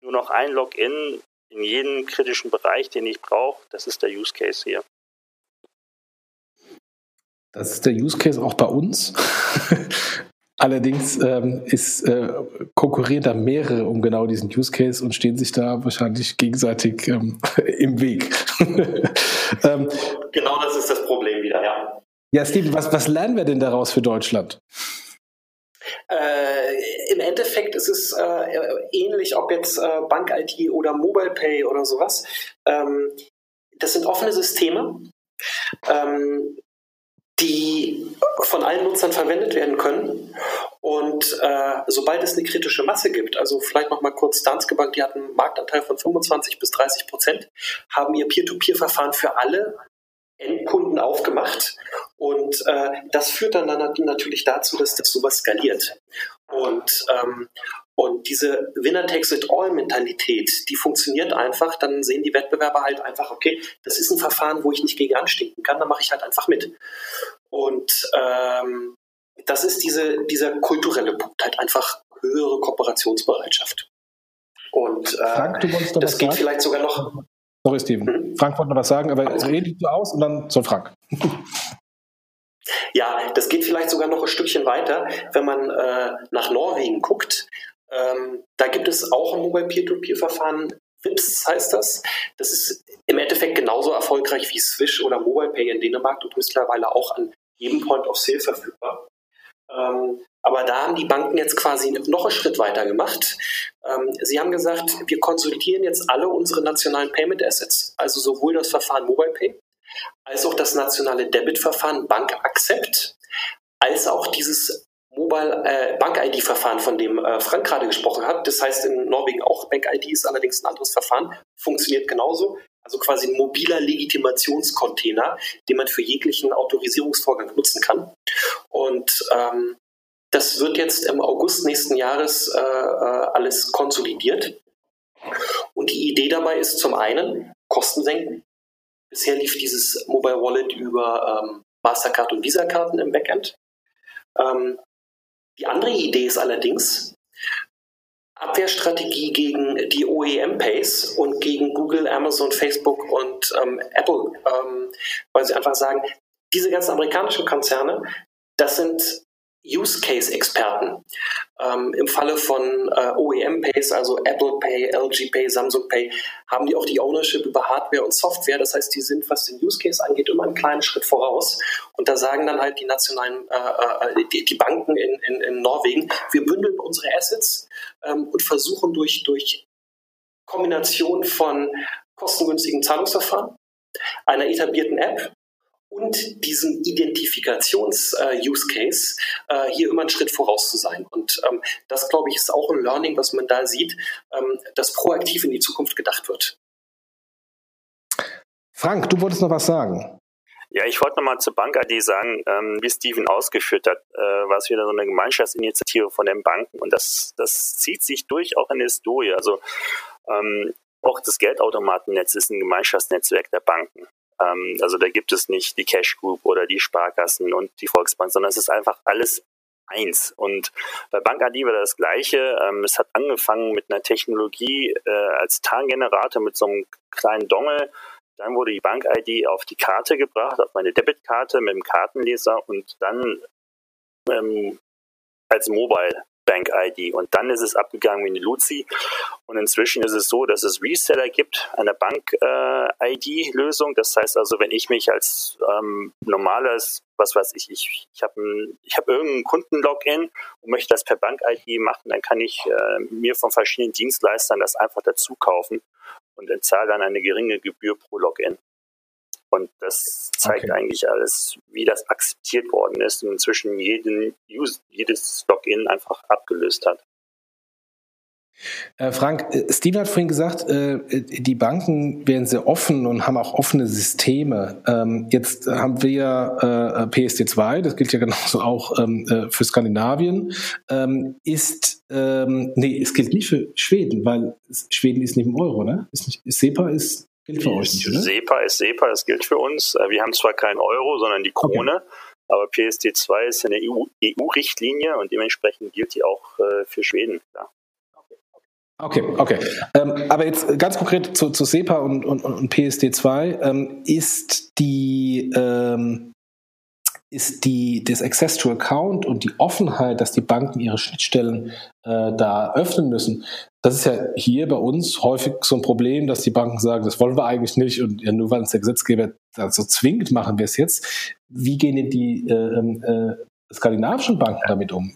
nur noch ein Login in jeden kritischen Bereich, den ich brauche, das ist der Use Case hier. Das ist der Use Case auch bei uns. Allerdings ähm, ist, äh, konkurrieren da mehrere um genau diesen Use Case und stehen sich da wahrscheinlich gegenseitig ähm, im Weg. ähm, genau das ist das Problem wieder, ja. Ja, Steven, was, was lernen wir denn daraus für Deutschland? Äh, Im Endeffekt ist es äh, ähnlich, ob jetzt äh, Bank-IT oder Mobile Pay oder sowas. Ähm, das sind offene Systeme. Ähm, die von allen Nutzern verwendet werden können. Und äh, sobald es eine kritische Masse gibt, also vielleicht noch mal kurz Danske Bank, die hat einen Marktanteil von 25 bis 30 Prozent, haben ihr Peer-to-Peer-Verfahren für alle Endkunden aufgemacht. Und äh, das führt dann, dann natürlich dazu, dass das sowas skaliert. Und, ähm, und diese Winner-Takes-it-all-Mentalität, die funktioniert einfach. Dann sehen die Wettbewerber halt einfach, okay, das ist ein Verfahren, wo ich nicht gegen anstinken kann, dann mache ich halt einfach mit. Und ähm, das ist diese, dieser kulturelle Punkt, halt einfach höhere Kooperationsbereitschaft. Und äh, Frank, das geht sagen? vielleicht sogar noch. Sorry, Steven. Hm? Frank wollte noch was sagen, aber rede du aus und dann soll Frank. Ja, das geht vielleicht sogar noch ein Stückchen weiter, wenn man äh, nach Norwegen guckt. Ähm, da gibt es auch ein Mobile Peer-to-Peer-Verfahren. WIPS heißt das. Das ist im Endeffekt genauso erfolgreich wie Swish oder MobilePay in Dänemark und mittlerweile auch an jedem Point of Sale verfügbar. Ähm, aber da haben die Banken jetzt quasi noch einen Schritt weiter gemacht. Ähm, sie haben gesagt, wir konsolidieren jetzt alle unsere nationalen Payment Assets, also sowohl das Verfahren MobilePay als auch das nationale Debit-Verfahren Bank Accept, als auch dieses Mobile äh, Bank-ID-Verfahren, von dem äh, Frank gerade gesprochen hat. Das heißt in Norwegen auch Bank-ID ist allerdings ein anderes Verfahren, funktioniert genauso. Also quasi ein mobiler Legitimationscontainer, den man für jeglichen Autorisierungsvorgang nutzen kann. Und ähm, das wird jetzt im August nächsten Jahres äh, äh alles konsolidiert. Und die Idee dabei ist zum einen Kosten senken. Bisher lief dieses Mobile Wallet über ähm, Mastercard und Visa-Karten im Backend. Ähm, die andere Idee ist allerdings, Abwehrstrategie gegen die OEM-Pays und gegen Google, Amazon, Facebook und ähm, Apple, ähm, weil sie einfach sagen, diese ganzen amerikanischen Konzerne, das sind Use-Case-Experten. Ähm, Im Falle von äh, OEM-Pays, also Apple Pay, LG Pay, Samsung Pay, haben die auch die Ownership über Hardware und Software. Das heißt, die sind, was den Use-Case angeht, immer einen kleinen Schritt voraus. Und da sagen dann halt die nationalen, äh, äh, die, die, Banken in, in, in, Norwegen, wir bündeln unsere Assets ähm, und versuchen durch, durch Kombination von kostengünstigen Zahlungsverfahren, einer etablierten App und diesen Identifikations-Use-Case äh, hier immer einen Schritt voraus zu sein. Und ähm, das, glaube ich, ist auch ein Learning, was man da sieht, ähm, dass proaktiv in die Zukunft gedacht wird. Frank, du wolltest noch was sagen. Ja, ich wollte nochmal zur Bank-ID sagen, ähm, wie Steven ausgeführt hat, äh, war es wieder so eine Gemeinschaftsinitiative von den Banken und das, das zieht sich durch auch in der Historie. Also ähm, auch das Geldautomatennetz ist ein Gemeinschaftsnetzwerk der Banken. Ähm, also da gibt es nicht die Cash Group oder die Sparkassen und die Volksbank, sondern es ist einfach alles eins. Und bei BankID war das Gleiche. Ähm, es hat angefangen mit einer Technologie äh, als Tarngenerator mit so einem kleinen Dongle. Dann wurde die BankID auf die Karte gebracht, auf meine Debitkarte mit dem Kartenleser und dann ähm, als Mobile Bank ID. Und dann ist es abgegangen wie eine Luzi. Und inzwischen ist es so, dass es Reseller gibt, eine Bank äh, ID Lösung. Das heißt also, wenn ich mich als ähm, normales, was weiß ich, ich, ich habe hab irgendeinen Kundenlogin und möchte das per Bank ID machen, dann kann ich äh, mir von verschiedenen Dienstleistern das einfach dazu kaufen und zahle dann eine geringe Gebühr pro Login. Und das zeigt okay. eigentlich alles, wie das akzeptiert worden ist und inzwischen jeden, jedes Login einfach abgelöst hat. Äh, Frank, äh, Steve hat vorhin gesagt, äh, die Banken werden sehr offen und haben auch offene Systeme. Ähm, jetzt haben wir ja PSD2, das gilt ja genauso auch ähm, für Skandinavien. Ähm, ist, nee, es gilt nicht für Schweden, weil Schweden ist neben Euro, ne? Ist nicht, SEPA ist Gilt für euch nicht, oder? SEPA ist SEPA, das gilt für uns. Äh, wir haben zwar keinen Euro, sondern die Krone, okay. aber PSD2 ist eine EU-Richtlinie EU und dementsprechend gilt die auch äh, für Schweden. Ja. Okay, okay. Ähm, aber jetzt ganz konkret zu, zu SEPA und, und, und PSD2. Ähm, ist die, ähm, ist die, das Access to Account und die Offenheit, dass die Banken ihre Schnittstellen äh, da öffnen müssen, das ist ja hier bei uns häufig so ein Problem, dass die Banken sagen, das wollen wir eigentlich nicht und ja, nur weil uns der Gesetzgeber dazu zwingt, machen wir es jetzt. Wie gehen denn die äh, ähm, äh, skandinavischen Banken damit um?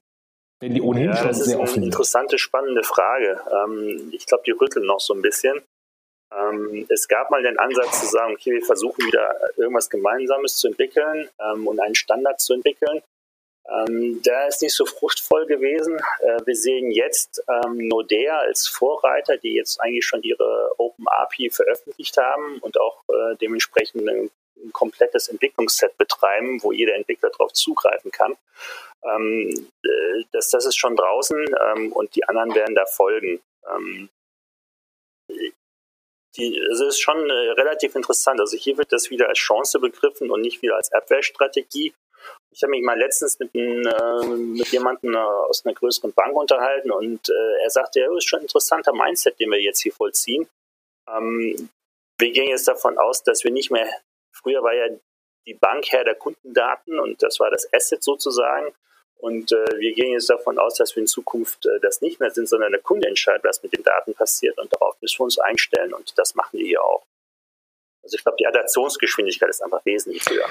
Wenn die ohnehin ja, schon sehr offen sind. Das ist eine interessante, spannende Frage. Ähm, ich glaube, die rütteln noch so ein bisschen. Ähm, es gab mal den Ansatz zu sagen, okay, wir versuchen wieder irgendwas Gemeinsames zu entwickeln ähm, und einen Standard zu entwickeln. Ähm, der ist nicht so fruchtvoll gewesen. Äh, wir sehen jetzt ähm, Nodea als Vorreiter, die jetzt eigentlich schon ihre Open API veröffentlicht haben und auch äh, dementsprechend ein, ein komplettes Entwicklungsset betreiben, wo jeder Entwickler darauf zugreifen kann. Ähm, äh, das, das ist schon draußen ähm, und die anderen werden da folgen. Die, es ist schon äh, relativ interessant. Also hier wird das wieder als Chance begriffen und nicht wieder als Abwehrstrategie. Ich habe mich mal letztens mit, ein, äh, mit jemandem äh, aus einer größeren Bank unterhalten und äh, er sagte, ja, ist schon ein interessanter Mindset, den wir jetzt hier vollziehen. Ähm, wir gehen jetzt davon aus, dass wir nicht mehr, früher war ja die Bank Herr der Kundendaten und das war das Asset sozusagen. Und äh, wir gehen jetzt davon aus, dass wir in Zukunft äh, das nicht mehr sind, sondern der Kunde entscheidet, was mit den Daten passiert und darauf müssen wir uns einstellen und das machen wir hier auch. Also ich glaube, die Adaptionsgeschwindigkeit ist einfach wesentlich höher.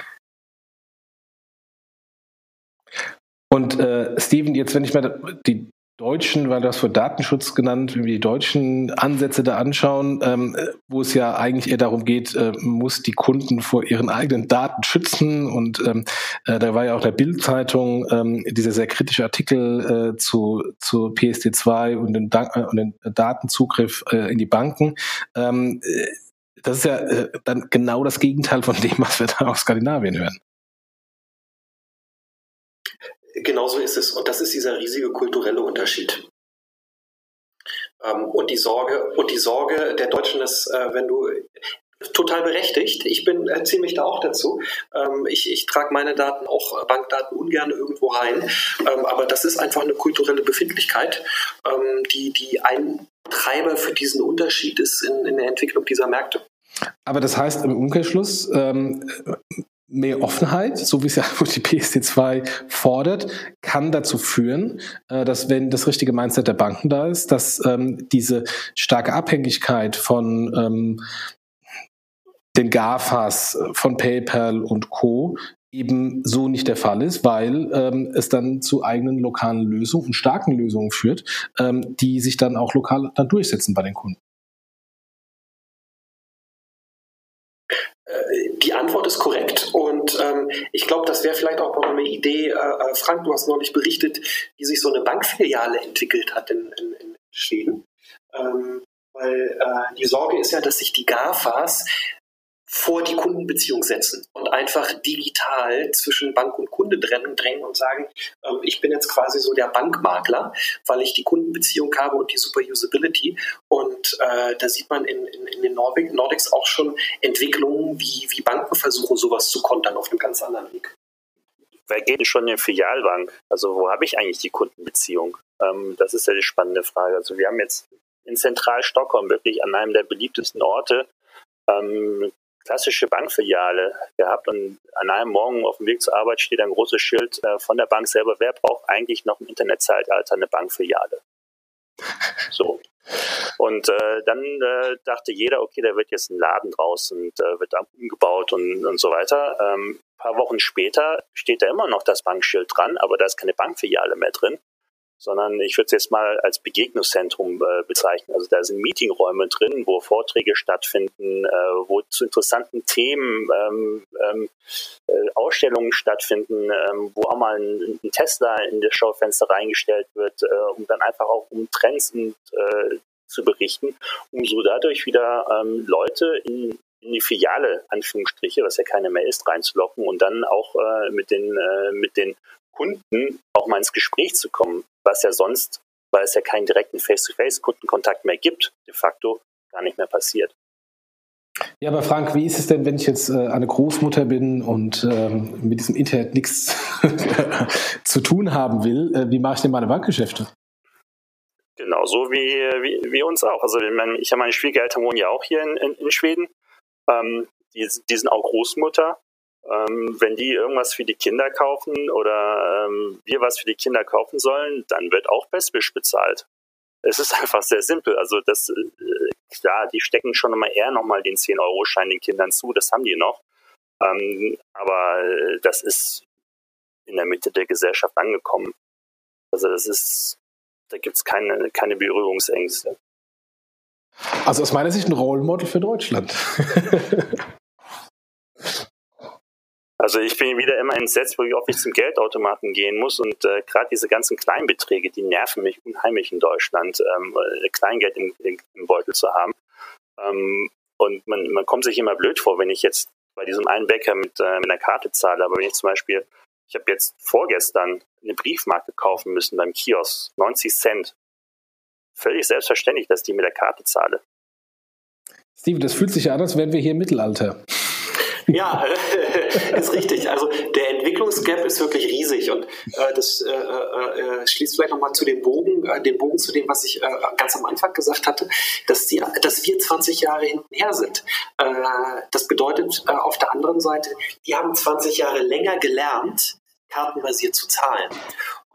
Und äh, Steven, jetzt wenn ich mir die deutschen, weil hast vor Datenschutz genannt, wenn wir die deutschen Ansätze da anschauen, ähm, wo es ja eigentlich eher darum geht, äh, muss die Kunden vor ihren eigenen Daten schützen. Und ähm, äh, da war ja auch der Bild-Zeitung ähm, dieser sehr kritische Artikel äh, zu, zu PSD2 und den, äh, und den Datenzugriff äh, in die Banken. Ähm, äh, das ist ja dann genau das Gegenteil von dem, was wir da aus Skandinavien hören. Genauso ist es. Und das ist dieser riesige kulturelle Unterschied. Ähm, und die Sorge, und die Sorge der Deutschen ist, äh, wenn du total berechtigt. Ich bin, erzähle mich da auch dazu. Ähm, ich, ich trage meine Daten, auch Bankdaten, ungern irgendwo rein. Ähm, aber das ist einfach eine kulturelle Befindlichkeit, ähm, die, die ein Treiber für diesen Unterschied ist in, in der Entwicklung dieser Märkte. Aber das heißt im Umkehrschluss, ähm, mehr Offenheit, so wie es ja die PSD2 fordert, kann dazu führen, äh, dass wenn das richtige Mindset der Banken da ist, dass ähm, diese starke Abhängigkeit von ähm, den GAFAs, von PayPal und Co. eben so nicht der Fall ist, weil ähm, es dann zu eigenen lokalen Lösungen und starken Lösungen führt, ähm, die sich dann auch lokal dann durchsetzen bei den Kunden. Die Antwort ist korrekt und ähm, ich glaube, das wäre vielleicht auch noch eine Idee. Äh, äh, Frank, du hast neulich berichtet, wie sich so eine Bankfiliale entwickelt hat in, in, in Schweden. Ähm, weil äh, die Sorge ist ja, dass sich die GAFAs vor die Kundenbeziehung setzen und einfach digital zwischen Bank und Kunde drängen und sagen, ähm, ich bin jetzt quasi so der Bankmakler, weil ich die Kundenbeziehung habe und die Super Usability. Und äh, da sieht man in, in, in den Nordic, Nordics auch schon Entwicklungen, wie, wie Banken versuchen, sowas zu kontern auf einem ganz anderen Weg. Wer geht schon in Filialbank? Also wo habe ich eigentlich die Kundenbeziehung? Ähm, das ist ja die spannende Frage. Also wir haben jetzt in Zentralstockholm wirklich an einem der beliebtesten Orte ähm, klassische Bankfiliale gehabt und an einem Morgen auf dem Weg zur Arbeit steht ein großes Schild äh, von der Bank selber, wer braucht eigentlich noch im Internetzeitalter eine Bankfiliale? So. Und äh, dann äh, dachte jeder, okay, da wird jetzt ein Laden draus und äh, wird umgebaut und, und so weiter. Ähm, ein paar Wochen später steht da immer noch das Bankschild dran, aber da ist keine Bankfiliale mehr drin sondern ich würde es jetzt mal als Begegnungszentrum äh, bezeichnen. Also da sind Meetingräume drin, wo Vorträge stattfinden, äh, wo zu interessanten Themen ähm, ähm, äh, Ausstellungen stattfinden, ähm, wo auch mal ein, ein, Tesla in das Schaufenster reingestellt wird, äh, um dann einfach auch um Trends und, äh, zu berichten, um so dadurch wieder ähm, Leute in, in die Filiale, Anführungsstriche, was ja keine mehr ist, reinzulocken und dann auch äh, mit den mit den Kunden auch mal ins Gespräch zu kommen, was ja sonst, weil es ja keinen direkten Face-to-Face-Kundenkontakt mehr gibt, de facto gar nicht mehr passiert. Ja, aber Frank, wie ist es denn, wenn ich jetzt äh, eine Großmutter bin und ähm, mit diesem Internet nichts zu tun haben will? Äh, wie mache ich denn meine Bankgeschäfte? Genauso wie, wie, wie uns auch. Also ich habe meine Schwiegereltern wohnen ja auch hier in, in, in Schweden. Ähm, die, die sind auch Großmutter ähm, wenn die irgendwas für die Kinder kaufen oder ähm, wir was für die Kinder kaufen sollen, dann wird auch Bestbisch bezahlt. Es ist einfach sehr simpel. Also das, äh, klar, die stecken schon immer eher nochmal den 10-Euro-Schein den Kindern zu, das haben die noch. Ähm, aber äh, das ist in der Mitte der Gesellschaft angekommen. Also das ist, da gibt es keine, keine Berührungsängste. Also aus meiner Sicht ein Role Model für Deutschland. Also ich bin wieder immer entsetzt, wo ich zum Geldautomaten gehen muss und äh, gerade diese ganzen Kleinbeträge, die nerven mich unheimlich in Deutschland, ähm, äh, Kleingeld im, im, Beutel zu haben. Ähm, und man, man kommt sich immer blöd vor, wenn ich jetzt bei diesem einen Bäcker mit, äh, mit einer Karte zahle. Aber wenn ich zum Beispiel, ich habe jetzt vorgestern eine Briefmarke kaufen müssen beim Kiosk, 90 Cent. Völlig selbstverständlich, dass ich die mit der Karte zahle. Steven, das fühlt sich an, als wären wir hier im Mittelalter. Ja, äh, ist richtig. Also der Entwicklungsgap ist wirklich riesig und äh, das äh, äh, schließt vielleicht nochmal zu dem Bogen, äh, den Bogen zu dem, was ich äh, ganz am Anfang gesagt hatte, dass, die, dass wir 20 Jahre hinten her sind. Äh, das bedeutet äh, auf der anderen Seite, die haben 20 Jahre länger gelernt, kartenbasiert zu zahlen.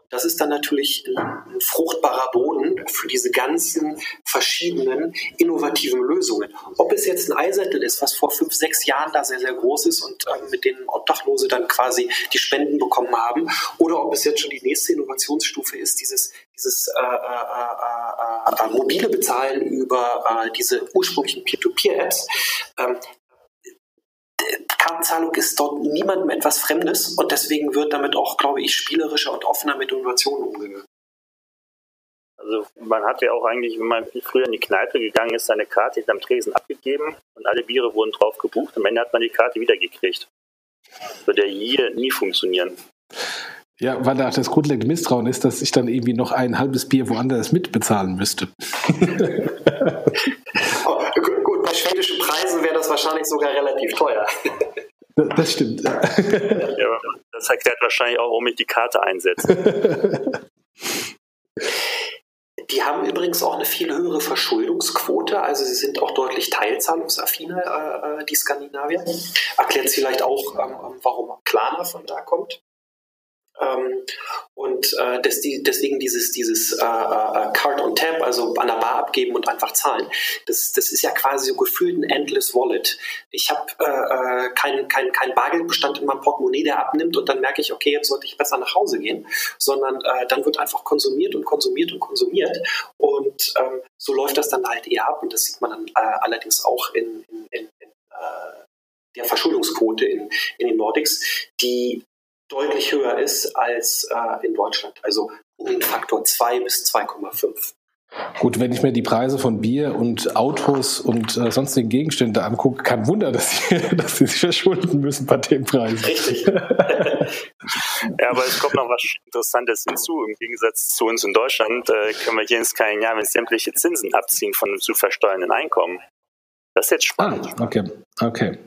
Das ist dann natürlich ein fruchtbarer Boden für diese ganzen verschiedenen innovativen Lösungen. Ob es jetzt ein Eisettel ist, was vor fünf, sechs Jahren da sehr, sehr groß ist und äh, mit denen Obdachlose dann quasi die Spenden bekommen haben, oder ob es jetzt schon die nächste Innovationsstufe ist, dieses, dieses äh, äh, äh, äh mobile Bezahlen über äh, diese ursprünglichen Peer-to-Peer-Apps. Ähm, Kartenzahlung ist dort niemandem etwas Fremdes und deswegen wird damit auch, glaube ich, spielerischer und offener mit Innovationen umgegangen. Also man hat ja auch eigentlich, wenn man früher in die Kneipe gegangen ist, seine Karte hinterm Tresen abgegeben und alle Biere wurden drauf gebucht. Am Ende hat man die Karte wiedergekriegt. Würde ja hier nie funktionieren. Ja, weil da das grundlegende Misstrauen ist, dass ich dann irgendwie noch ein halbes Bier woanders mitbezahlen müsste. oh, gut, bei schwedischen Preisen wäre das wahrscheinlich sogar relativ teuer. Das stimmt. Ja. das erklärt wahrscheinlich auch, warum ich die Karte einsetze. Die haben übrigens auch eine viel höhere Verschuldungsquote, also sie sind auch deutlich teilzahlungsaffiner, äh, äh die Skandinavier. Erklärt vielleicht auch, ähm, warum Klarna von da kommt. Ähm, und äh, deswegen dieses, dieses äh, äh, Card on Tap, also an der Bar abgeben und einfach zahlen, das, das ist ja quasi so gefühlt ein Endless Wallet. Ich habe äh, keinen kein, kein Bargeldbestand in meinem Portemonnaie, der abnimmt und dann merke ich, okay, jetzt sollte ich besser nach Hause gehen, sondern äh, dann wird einfach konsumiert und konsumiert und konsumiert. Und ähm, so läuft das dann halt eher ab und das sieht man dann äh, allerdings auch in, in, in, in äh, der Verschuldungsquote in, in den Nordics, die deutlich höher ist als äh, in Deutschland. Also um den Faktor 2 bis 2,5. Gut, wenn ich mir die Preise von Bier und Autos und äh, sonstigen Gegenstände angucke, kein Wunder, dass sie, dass sie sich verschulden müssen bei dem Preis. Richtig. ja, aber es kommt noch was Interessantes hinzu. Im Gegensatz zu uns in Deutschland äh, können wir hier in Skandinavien sämtliche Zinsen abziehen von dem zu versteuernden Einkommen. Das ist jetzt spannend. Ah, okay, okay.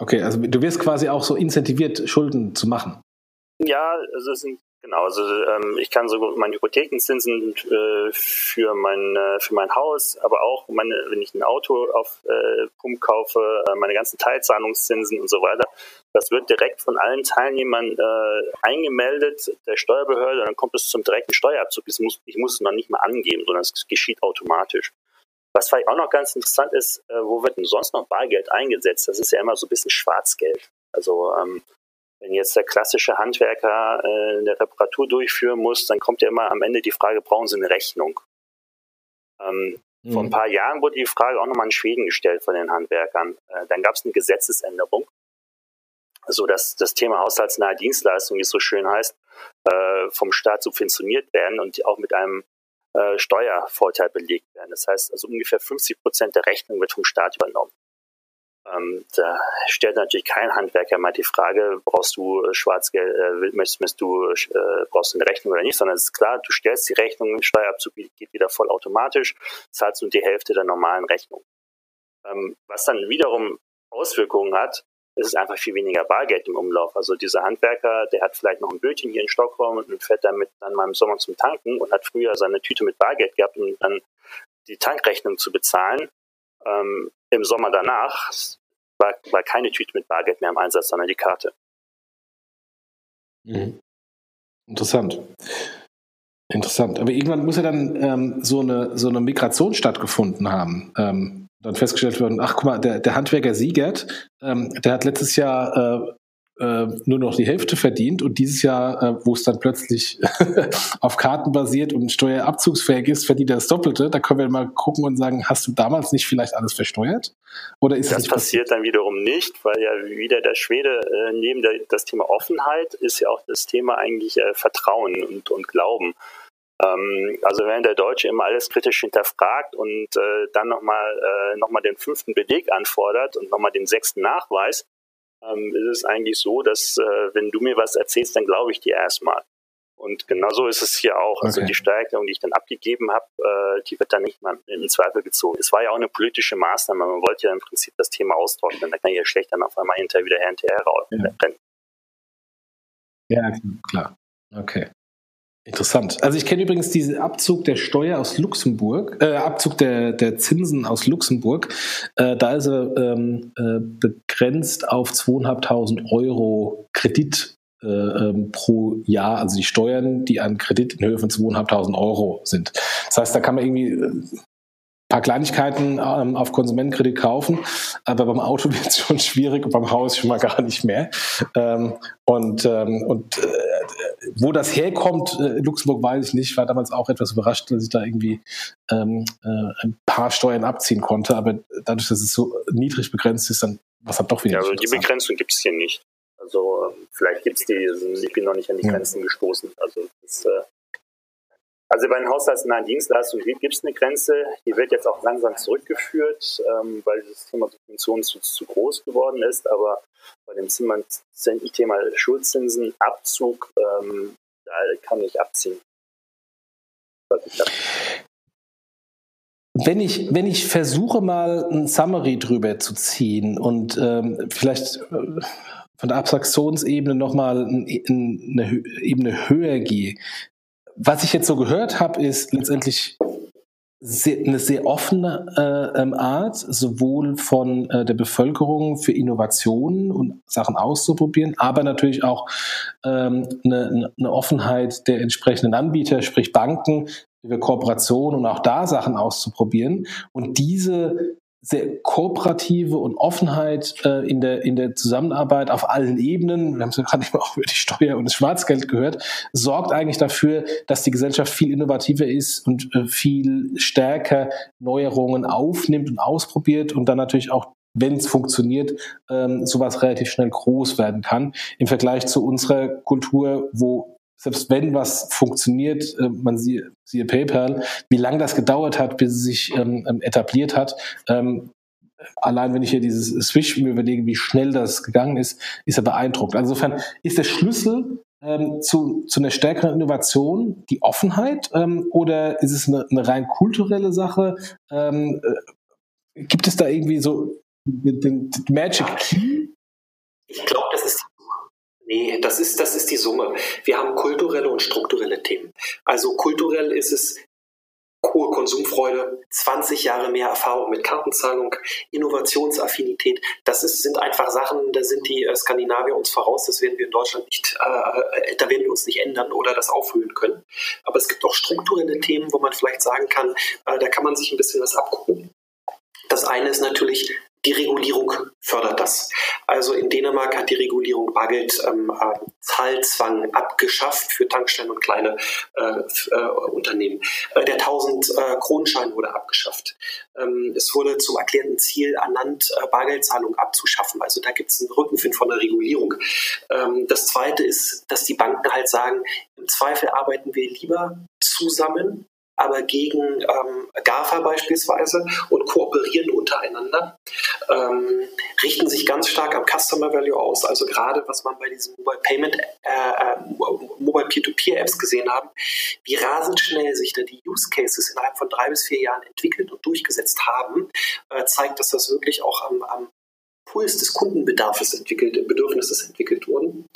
Okay, also du wirst quasi auch so incentiviert, Schulden zu machen. Ja, also es sind genau, also ähm, ich kann so meine Hypothekenzinsen äh, für mein äh, für mein Haus, aber auch meine, wenn ich ein Auto auf äh, Pump kaufe, äh, meine ganzen Teilzahlungszinsen und so weiter. Das wird direkt von allen Teilnehmern äh, eingemeldet der Steuerbehörde, und dann kommt es zum direkten Steuerabzug. Ich muss, ich muss es noch nicht mal angeben, sondern es geschieht automatisch. Was vielleicht auch noch ganz interessant ist, äh, wo wird denn sonst noch Bargeld eingesetzt? Das ist ja immer so ein bisschen Schwarzgeld. Also ähm, wenn jetzt der klassische Handwerker äh, eine Reparatur durchführen muss, dann kommt ja immer am Ende die Frage, brauchen Sie eine Rechnung? Ähm, mhm. Vor ein paar Jahren wurde die Frage auch nochmal in Schweden gestellt von den Handwerkern. Äh, dann gab es eine Gesetzesänderung, so dass das Thema haushaltsnahe Dienstleistung, wie es so schön heißt, äh, vom Staat subventioniert werden und auch mit einem äh, Steuervorteil belegt werden. Das heißt, also ungefähr 50 Prozent der Rechnung wird vom Staat übernommen. Ähm, da stellt natürlich kein Handwerker mal die Frage, brauchst du äh, Schwarzgeld, äh, möchtest, du, äh, brauchst du eine Rechnung oder nicht, sondern es ist klar, du stellst die Rechnung, Steuerabzug geht wieder vollautomatisch, zahlst du die Hälfte der normalen Rechnung. Ähm, was dann wiederum Auswirkungen hat, ist einfach viel weniger Bargeld im Umlauf. Also dieser Handwerker, der hat vielleicht noch ein Bötchen hier in Stockholm und fährt damit dann mal im Sommer zum Tanken und hat früher seine Tüte mit Bargeld gehabt, um dann die Tankrechnung zu bezahlen. Ähm, Im Sommer danach war, war keine Tüte mit Bargeld mehr im Einsatz, sondern die Karte. Mhm. Interessant. Interessant. Aber irgendwann muss ja dann ähm, so, eine, so eine Migration stattgefunden haben. Ähm, dann festgestellt werden, ach guck mal, der, der Handwerker Siegert, ähm, der hat letztes Jahr äh, nur noch die Hälfte verdient und dieses Jahr, äh, wo es dann plötzlich auf Karten basiert und steuerabzugsfähig ist, verdient er das Doppelte. Da können wir mal gucken und sagen, hast du damals nicht vielleicht alles versteuert? Oder ist das, das passiert, dann wiederum nicht, weil ja wieder der Schwede äh, neben der, das Thema Offenheit ist ja auch das Thema eigentlich äh, Vertrauen und, und Glauben. Ähm, also wenn der Deutsche immer alles kritisch hinterfragt und äh, dann nochmal äh, noch den fünften Beleg anfordert und nochmal den sechsten Nachweis, ähm, ist es eigentlich so, dass äh, wenn du mir was erzählst, dann glaube ich dir erstmal. Und genauso ist es hier auch. Also okay. die Steuererklärung, die ich dann abgegeben habe, äh, die wird dann nicht mal in Zweifel gezogen. Es war ja auch eine politische Maßnahme. Man wollte ja im Prinzip das Thema austauschen. Da kann ja schlecht dann auf einmal hinterher wieder her und her rennen. Ja, klar. Okay. Interessant. Also ich kenne übrigens diesen Abzug der Steuer aus Luxemburg, äh, Abzug der, der Zinsen aus Luxemburg. Äh, da ist er ähm, äh, begrenzt auf 2.500 Euro Kredit äh, ähm, pro Jahr, also die Steuern, die an Kredit in Höhe von 2.500 Euro sind. Das heißt, da kann man irgendwie äh, paar Kleinigkeiten ähm, auf Konsumentenkredit kaufen, aber beim Auto wird es schon schwierig und beim Haus schon mal gar nicht mehr. Ähm, und ähm, und äh, wo das herkommt, äh, Luxemburg weiß ich nicht, war damals auch etwas überrascht, dass ich da irgendwie ähm, äh, ein paar Steuern abziehen konnte, aber dadurch, dass es so niedrig begrenzt ist, dann was hat doch wieder. Ja, also die Begrenzung gibt es hier nicht. Also ähm, vielleicht gibt es die, also ich bin noch nicht an die Grenzen ja. gestoßen. Also das, äh, also bei den haushaltsnahen Dienstleistungen gibt es eine Grenze, die wird jetzt auch langsam zurückgeführt, ähm, weil das Thema Subventionen zu, groß geworden ist. Aber bei dem Thema Schuldzinsen, Abzug, ähm, da kann ich abziehen. Wenn ich, wenn ich versuche mal ein Summary drüber zu ziehen und ähm, vielleicht äh, von der Abstraktionsebene nochmal eine Ebene höher gehe, was ich jetzt so gehört habe, ist letztendlich sehr, eine sehr offene äh, ähm, Art, sowohl von äh, der Bevölkerung für Innovationen und Sachen auszuprobieren, aber natürlich auch ähm, eine, eine Offenheit der entsprechenden Anbieter, sprich Banken, über Kooperationen und auch da Sachen auszuprobieren. Und diese sehr kooperative und Offenheit äh, in, der, in der Zusammenarbeit auf allen Ebenen, wir haben es ja gerade eben auch über die Steuer und das Schwarzgeld gehört, sorgt eigentlich dafür, dass die Gesellschaft viel innovativer ist und äh, viel stärker Neuerungen aufnimmt und ausprobiert und dann natürlich auch wenn es funktioniert, ähm, sowas relativ schnell groß werden kann. Im Vergleich zu unserer Kultur, wo selbst wenn was funktioniert, äh, man siehe, siehe PayPal, wie lange das gedauert hat, bis es sich ähm, ähm, etabliert hat. Ähm, allein wenn ich hier dieses Swish mir überlege, wie schnell das gegangen ist, ist er beeindruckend. Also insofern ist der Schlüssel ähm, zu, zu einer stärkeren Innovation die Offenheit ähm, oder ist es eine, eine rein kulturelle Sache? Ähm, äh, gibt es da irgendwie so den, den Magic Key? Ich glaube, das ist Nee, das ist, das ist die Summe. Wir haben kulturelle und strukturelle Themen. Also kulturell ist es hohe Konsumfreude, 20 Jahre mehr Erfahrung mit Kartenzahlung, Innovationsaffinität. Das ist, sind einfach Sachen, da sind die äh, Skandinavier uns voraus. Das werden wir in Deutschland nicht, äh, da werden wir uns nicht ändern oder das aufhöhen können. Aber es gibt auch strukturelle Themen, wo man vielleicht sagen kann, äh, da kann man sich ein bisschen was abgucken. Das eine ist natürlich die Regulierung fördert das. Also in Dänemark hat die Regulierung Bargeld ähm, äh, Zahlzwang abgeschafft für Tankstellen und kleine äh, äh, Unternehmen. Äh, der 1000 äh, Kronenschein wurde abgeschafft. Ähm, es wurde zum erklärten Ziel ernannt, äh, Bargeldzahlung abzuschaffen. Also da gibt es einen Rückenwind von der Regulierung. Ähm, das Zweite ist, dass die Banken halt sagen, im Zweifel arbeiten wir lieber zusammen aber gegen ähm, GAFA beispielsweise und kooperieren untereinander, ähm, richten sich ganz stark am Customer Value aus. Also gerade was man bei diesen Mobile Payment, äh, äh Mobile Peer-to-Peer Apps gesehen haben, wie rasend schnell sich da die Use Cases innerhalb von drei bis vier Jahren entwickelt und durchgesetzt haben, äh, zeigt, dass das wirklich auch am, am Puls des Kundenbedarfs entwickelt, Bedürfnisses entwickelt wurden.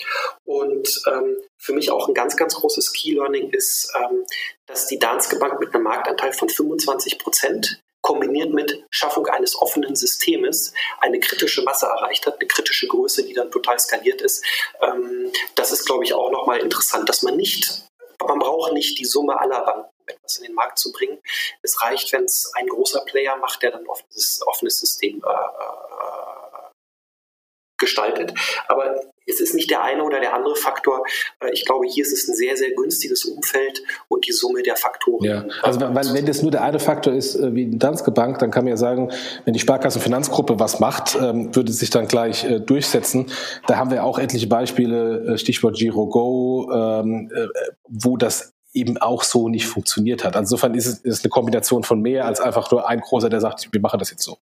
Und ähm, für mich auch ein ganz, ganz großes Key Learning ist, ähm, dass die Danske Bank mit einem Marktanteil von 25 Prozent kombiniert mit Schaffung eines offenen Systems eine kritische Masse erreicht hat, eine kritische Größe, die dann total skaliert ist. Ähm, das ist, glaube ich, auch nochmal interessant, dass man nicht, man braucht nicht die Summe aller Banken, um etwas in den Markt zu bringen. Es reicht, wenn es ein großer Player macht, der dann offenes, offenes System äh, äh gestaltet. Aber es ist nicht der eine oder der andere Faktor. Äh, ich glaube, hier ist es ein sehr, sehr günstiges Umfeld und die Summe der Faktoren. Ja, also weil, wenn das nur der eine Faktor ist, äh, wie die Danske Bank, dann kann man ja sagen, wenn die Sparkassenfinanzgruppe was macht, ähm, würde sich dann gleich äh, durchsetzen. Da haben wir auch etliche Beispiele, Stichwort Giro Go, ähm, wo das eben auch so nicht funktioniert hat. Insofern ist es ist eine Kombination von mehr als einfach nur ein großer, der sagt, wir machen das jetzt so.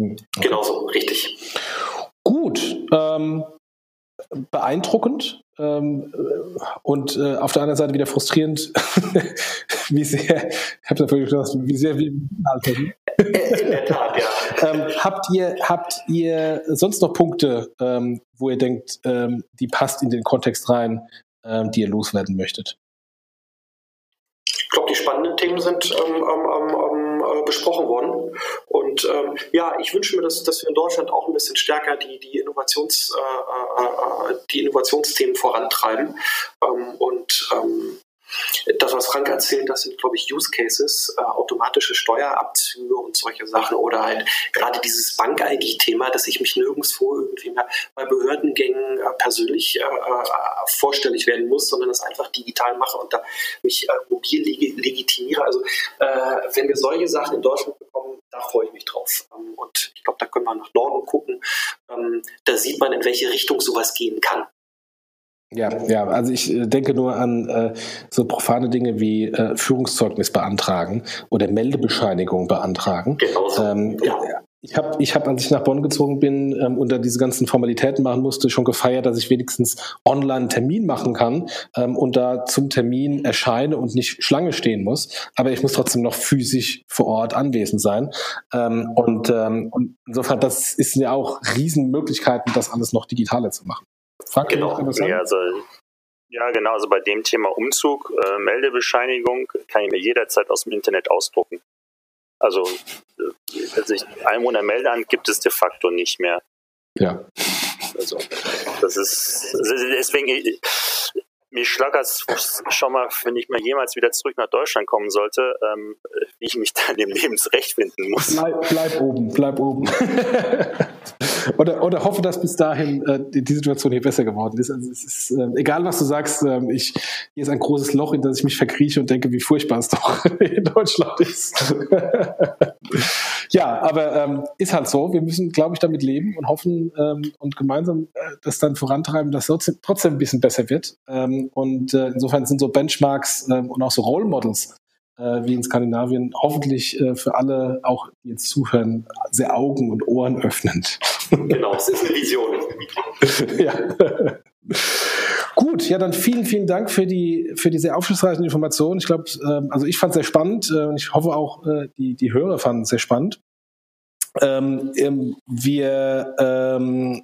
Hm, okay. Genauso, richtig. Gut. Ähm, beeindruckend ähm, und äh, auf der anderen Seite wieder frustrierend, wie sehr, ich habe natürlich gesagt, wie sehr wie In der Tat, ja. ähm, habt ihr habt ihr sonst noch Punkte, ähm, wo ihr denkt, ähm, die passt in den Kontext rein, ähm, die ihr loswerden möchtet? Ich glaube, die spannenden Themen sind äh, besprochen worden. Und ähm, ja, ich wünsche mir, dass, dass wir in Deutschland auch ein bisschen stärker die, die, Innovations, äh, äh, äh die Innovationsthemen vorantreiben. Ähm, und ähm, das, was Frank erzählt, das sind, glaube ich, Use Cases, äh, automatische Steuerabzüge und solche Sachen oder halt gerade dieses Bank-ID-Thema, dass ich mich nirgendwo irgendwie mehr bei Behördengängen äh, persönlich äh, äh, vorstellig werden muss, sondern das einfach digital mache und da mich äh, mobil leg legitimiere. Also äh, wenn wir solche Sachen in Deutschland bekommen, da freue ich mich drauf. Ähm, und ich glaube, da können wir nach Norden gucken. Ähm, da sieht man, in welche Richtung sowas gehen kann. Ja, ja, also ich äh, denke nur an äh, so profane Dinge wie äh, Führungszeugnis beantragen oder Meldebescheinigung beantragen. Genau so. Ähm, ja. Ich habe, ich hab, als ich nach Bonn gezogen bin ähm, und da diese ganzen Formalitäten machen musste, schon gefeiert, dass ich wenigstens online einen Termin machen kann ähm, und da zum Termin erscheine und nicht Schlange stehen muss. Aber ich muss trotzdem noch physisch vor Ort anwesend sein. Ähm, und, ähm, und insofern, das ist ja auch Riesenmöglichkeiten, das alles noch digitaler zu machen. Frank, genau. Ja, also, ja, genau. Also bei dem Thema Umzug, äh, Meldebescheinigung kann ich mir jederzeit aus dem Internet ausdrucken. Also, äh, also Einwohnermeldeamt gibt es de facto nicht mehr. Ja. Also, das ist, deswegen, mir schlagert es schon mal, wenn ich mal jemals wieder zurück nach Deutschland kommen sollte, ähm, wie ich mich da in dem Lebensrecht finden muss. Bleib, bleib oben, bleib oben. oder, oder hoffe, dass bis dahin äh, die Situation hier besser geworden ist. Also es ist äh, egal, was du sagst, äh, ich, hier ist ein großes Loch, in das ich mich verkrieche und denke, wie furchtbar es doch in Deutschland ist. ja, aber ähm, ist halt so. Wir müssen, glaube ich, damit leben und hoffen ähm, und gemeinsam äh, das dann vorantreiben, dass es trotzdem ein bisschen besser wird. Ähm, und äh, insofern sind so Benchmarks äh, und auch so Role Models äh, wie in Skandinavien hoffentlich äh, für alle, auch die jetzt zuhören, sehr Augen und Ohren öffnend. Genau, es ist eine Vision. ja. Gut, ja, dann vielen, vielen Dank für die, für die sehr aufschlussreichen Informationen. Ich glaube, äh, also ich fand es sehr spannend und ich hoffe auch, die, die Hörer fanden es sehr spannend. Ähm, ähm, wir ähm,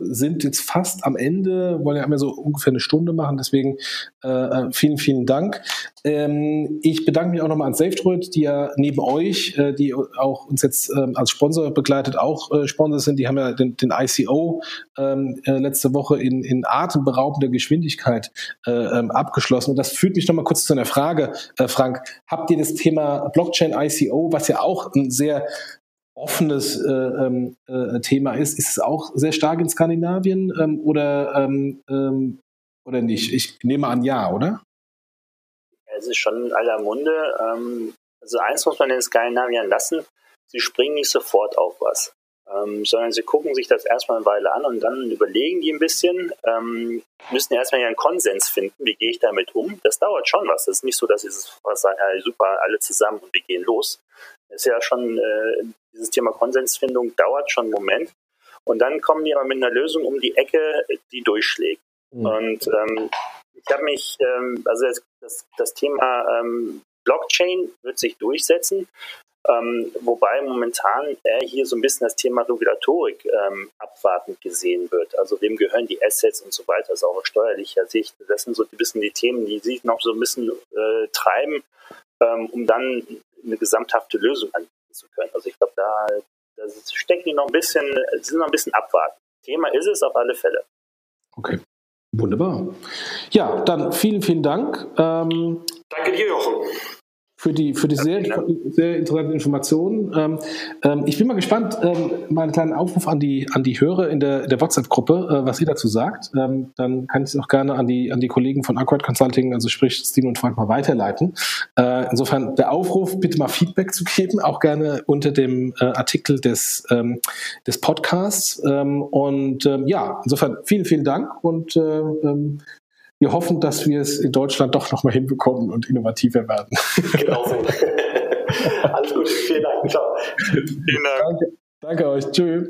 sind jetzt fast am Ende, wollen ja immer so ungefähr eine Stunde machen, deswegen äh, äh, vielen, vielen Dank. Ähm, ich bedanke mich auch nochmal an SafeDroid, die ja neben euch, äh, die auch uns jetzt äh, als Sponsor begleitet, auch äh, Sponsor sind. Die haben ja den, den ICO ähm, äh, letzte Woche in, in atemberaubender Geschwindigkeit äh, ähm, abgeschlossen. Und das führt mich nochmal kurz zu einer Frage, äh, Frank. Habt ihr das Thema Blockchain ICO, was ja auch ein sehr offenes äh, ähm, äh, Thema ist. Ist es auch sehr stark in Skandinavien ähm, oder, ähm, ähm, oder nicht? Ich nehme an, ja, oder? Es ist schon in aller Munde. Ähm, also eins muss man den Skandinaviern lassen, sie springen nicht sofort auf was. Ähm, sondern sie gucken sich das erstmal eine Weile an und dann überlegen die ein bisschen, müssen erstmal einen Konsens finden, wie gehe ich damit um. Das dauert schon was. Das ist nicht so, dass sie sagen, super, alle zusammen und wir gehen los. Das ist ja schon äh, dieses Thema Konsensfindung dauert schon einen Moment. Und dann kommen die aber mit einer Lösung um die Ecke, die durchschlägt. Mhm. Und ähm, ich habe mich, ähm, also das, das, das Thema ähm, Blockchain wird sich durchsetzen, ähm, wobei momentan eher hier so ein bisschen das Thema Regulatorik ähm, abwartend gesehen wird. Also wem gehören die Assets und so weiter, also auch aus steuerlicher Sicht. Das sind so ein bisschen die Themen, die sich noch so ein bisschen äh, treiben, ähm, um dann eine gesamthafte Lösung an zu können. Also ich glaube, da, da stecken die noch ein bisschen, sie sind noch ein bisschen abwarten. Thema ist es auf alle Fälle. Okay. Wunderbar. Ja, dann vielen, vielen Dank. Ähm, Danke dir, Jochen für die, für die sehr, sehr interessanten Informationen. Ähm, ähm, ich bin mal gespannt, ähm, mal einen kleinen Aufruf an die, an die Hörer in der, der WhatsApp-Gruppe, äh, was ihr dazu sagt. Ähm, dann kann ich es auch gerne an die, an die Kollegen von Accord Consulting, also sprich Steve und Frank, mal weiterleiten. Äh, insofern der Aufruf, bitte mal Feedback zu geben, auch gerne unter dem äh, Artikel des, ähm, des Podcasts. Ähm, und ja, insofern vielen, vielen Dank und äh, wir hoffen, dass wir es in Deutschland doch nochmal hinbekommen und innovativer werden. Genau so. Alles gut. Vielen Dank. Ciao. Vielen Dank. Danke, danke euch. Tschüss.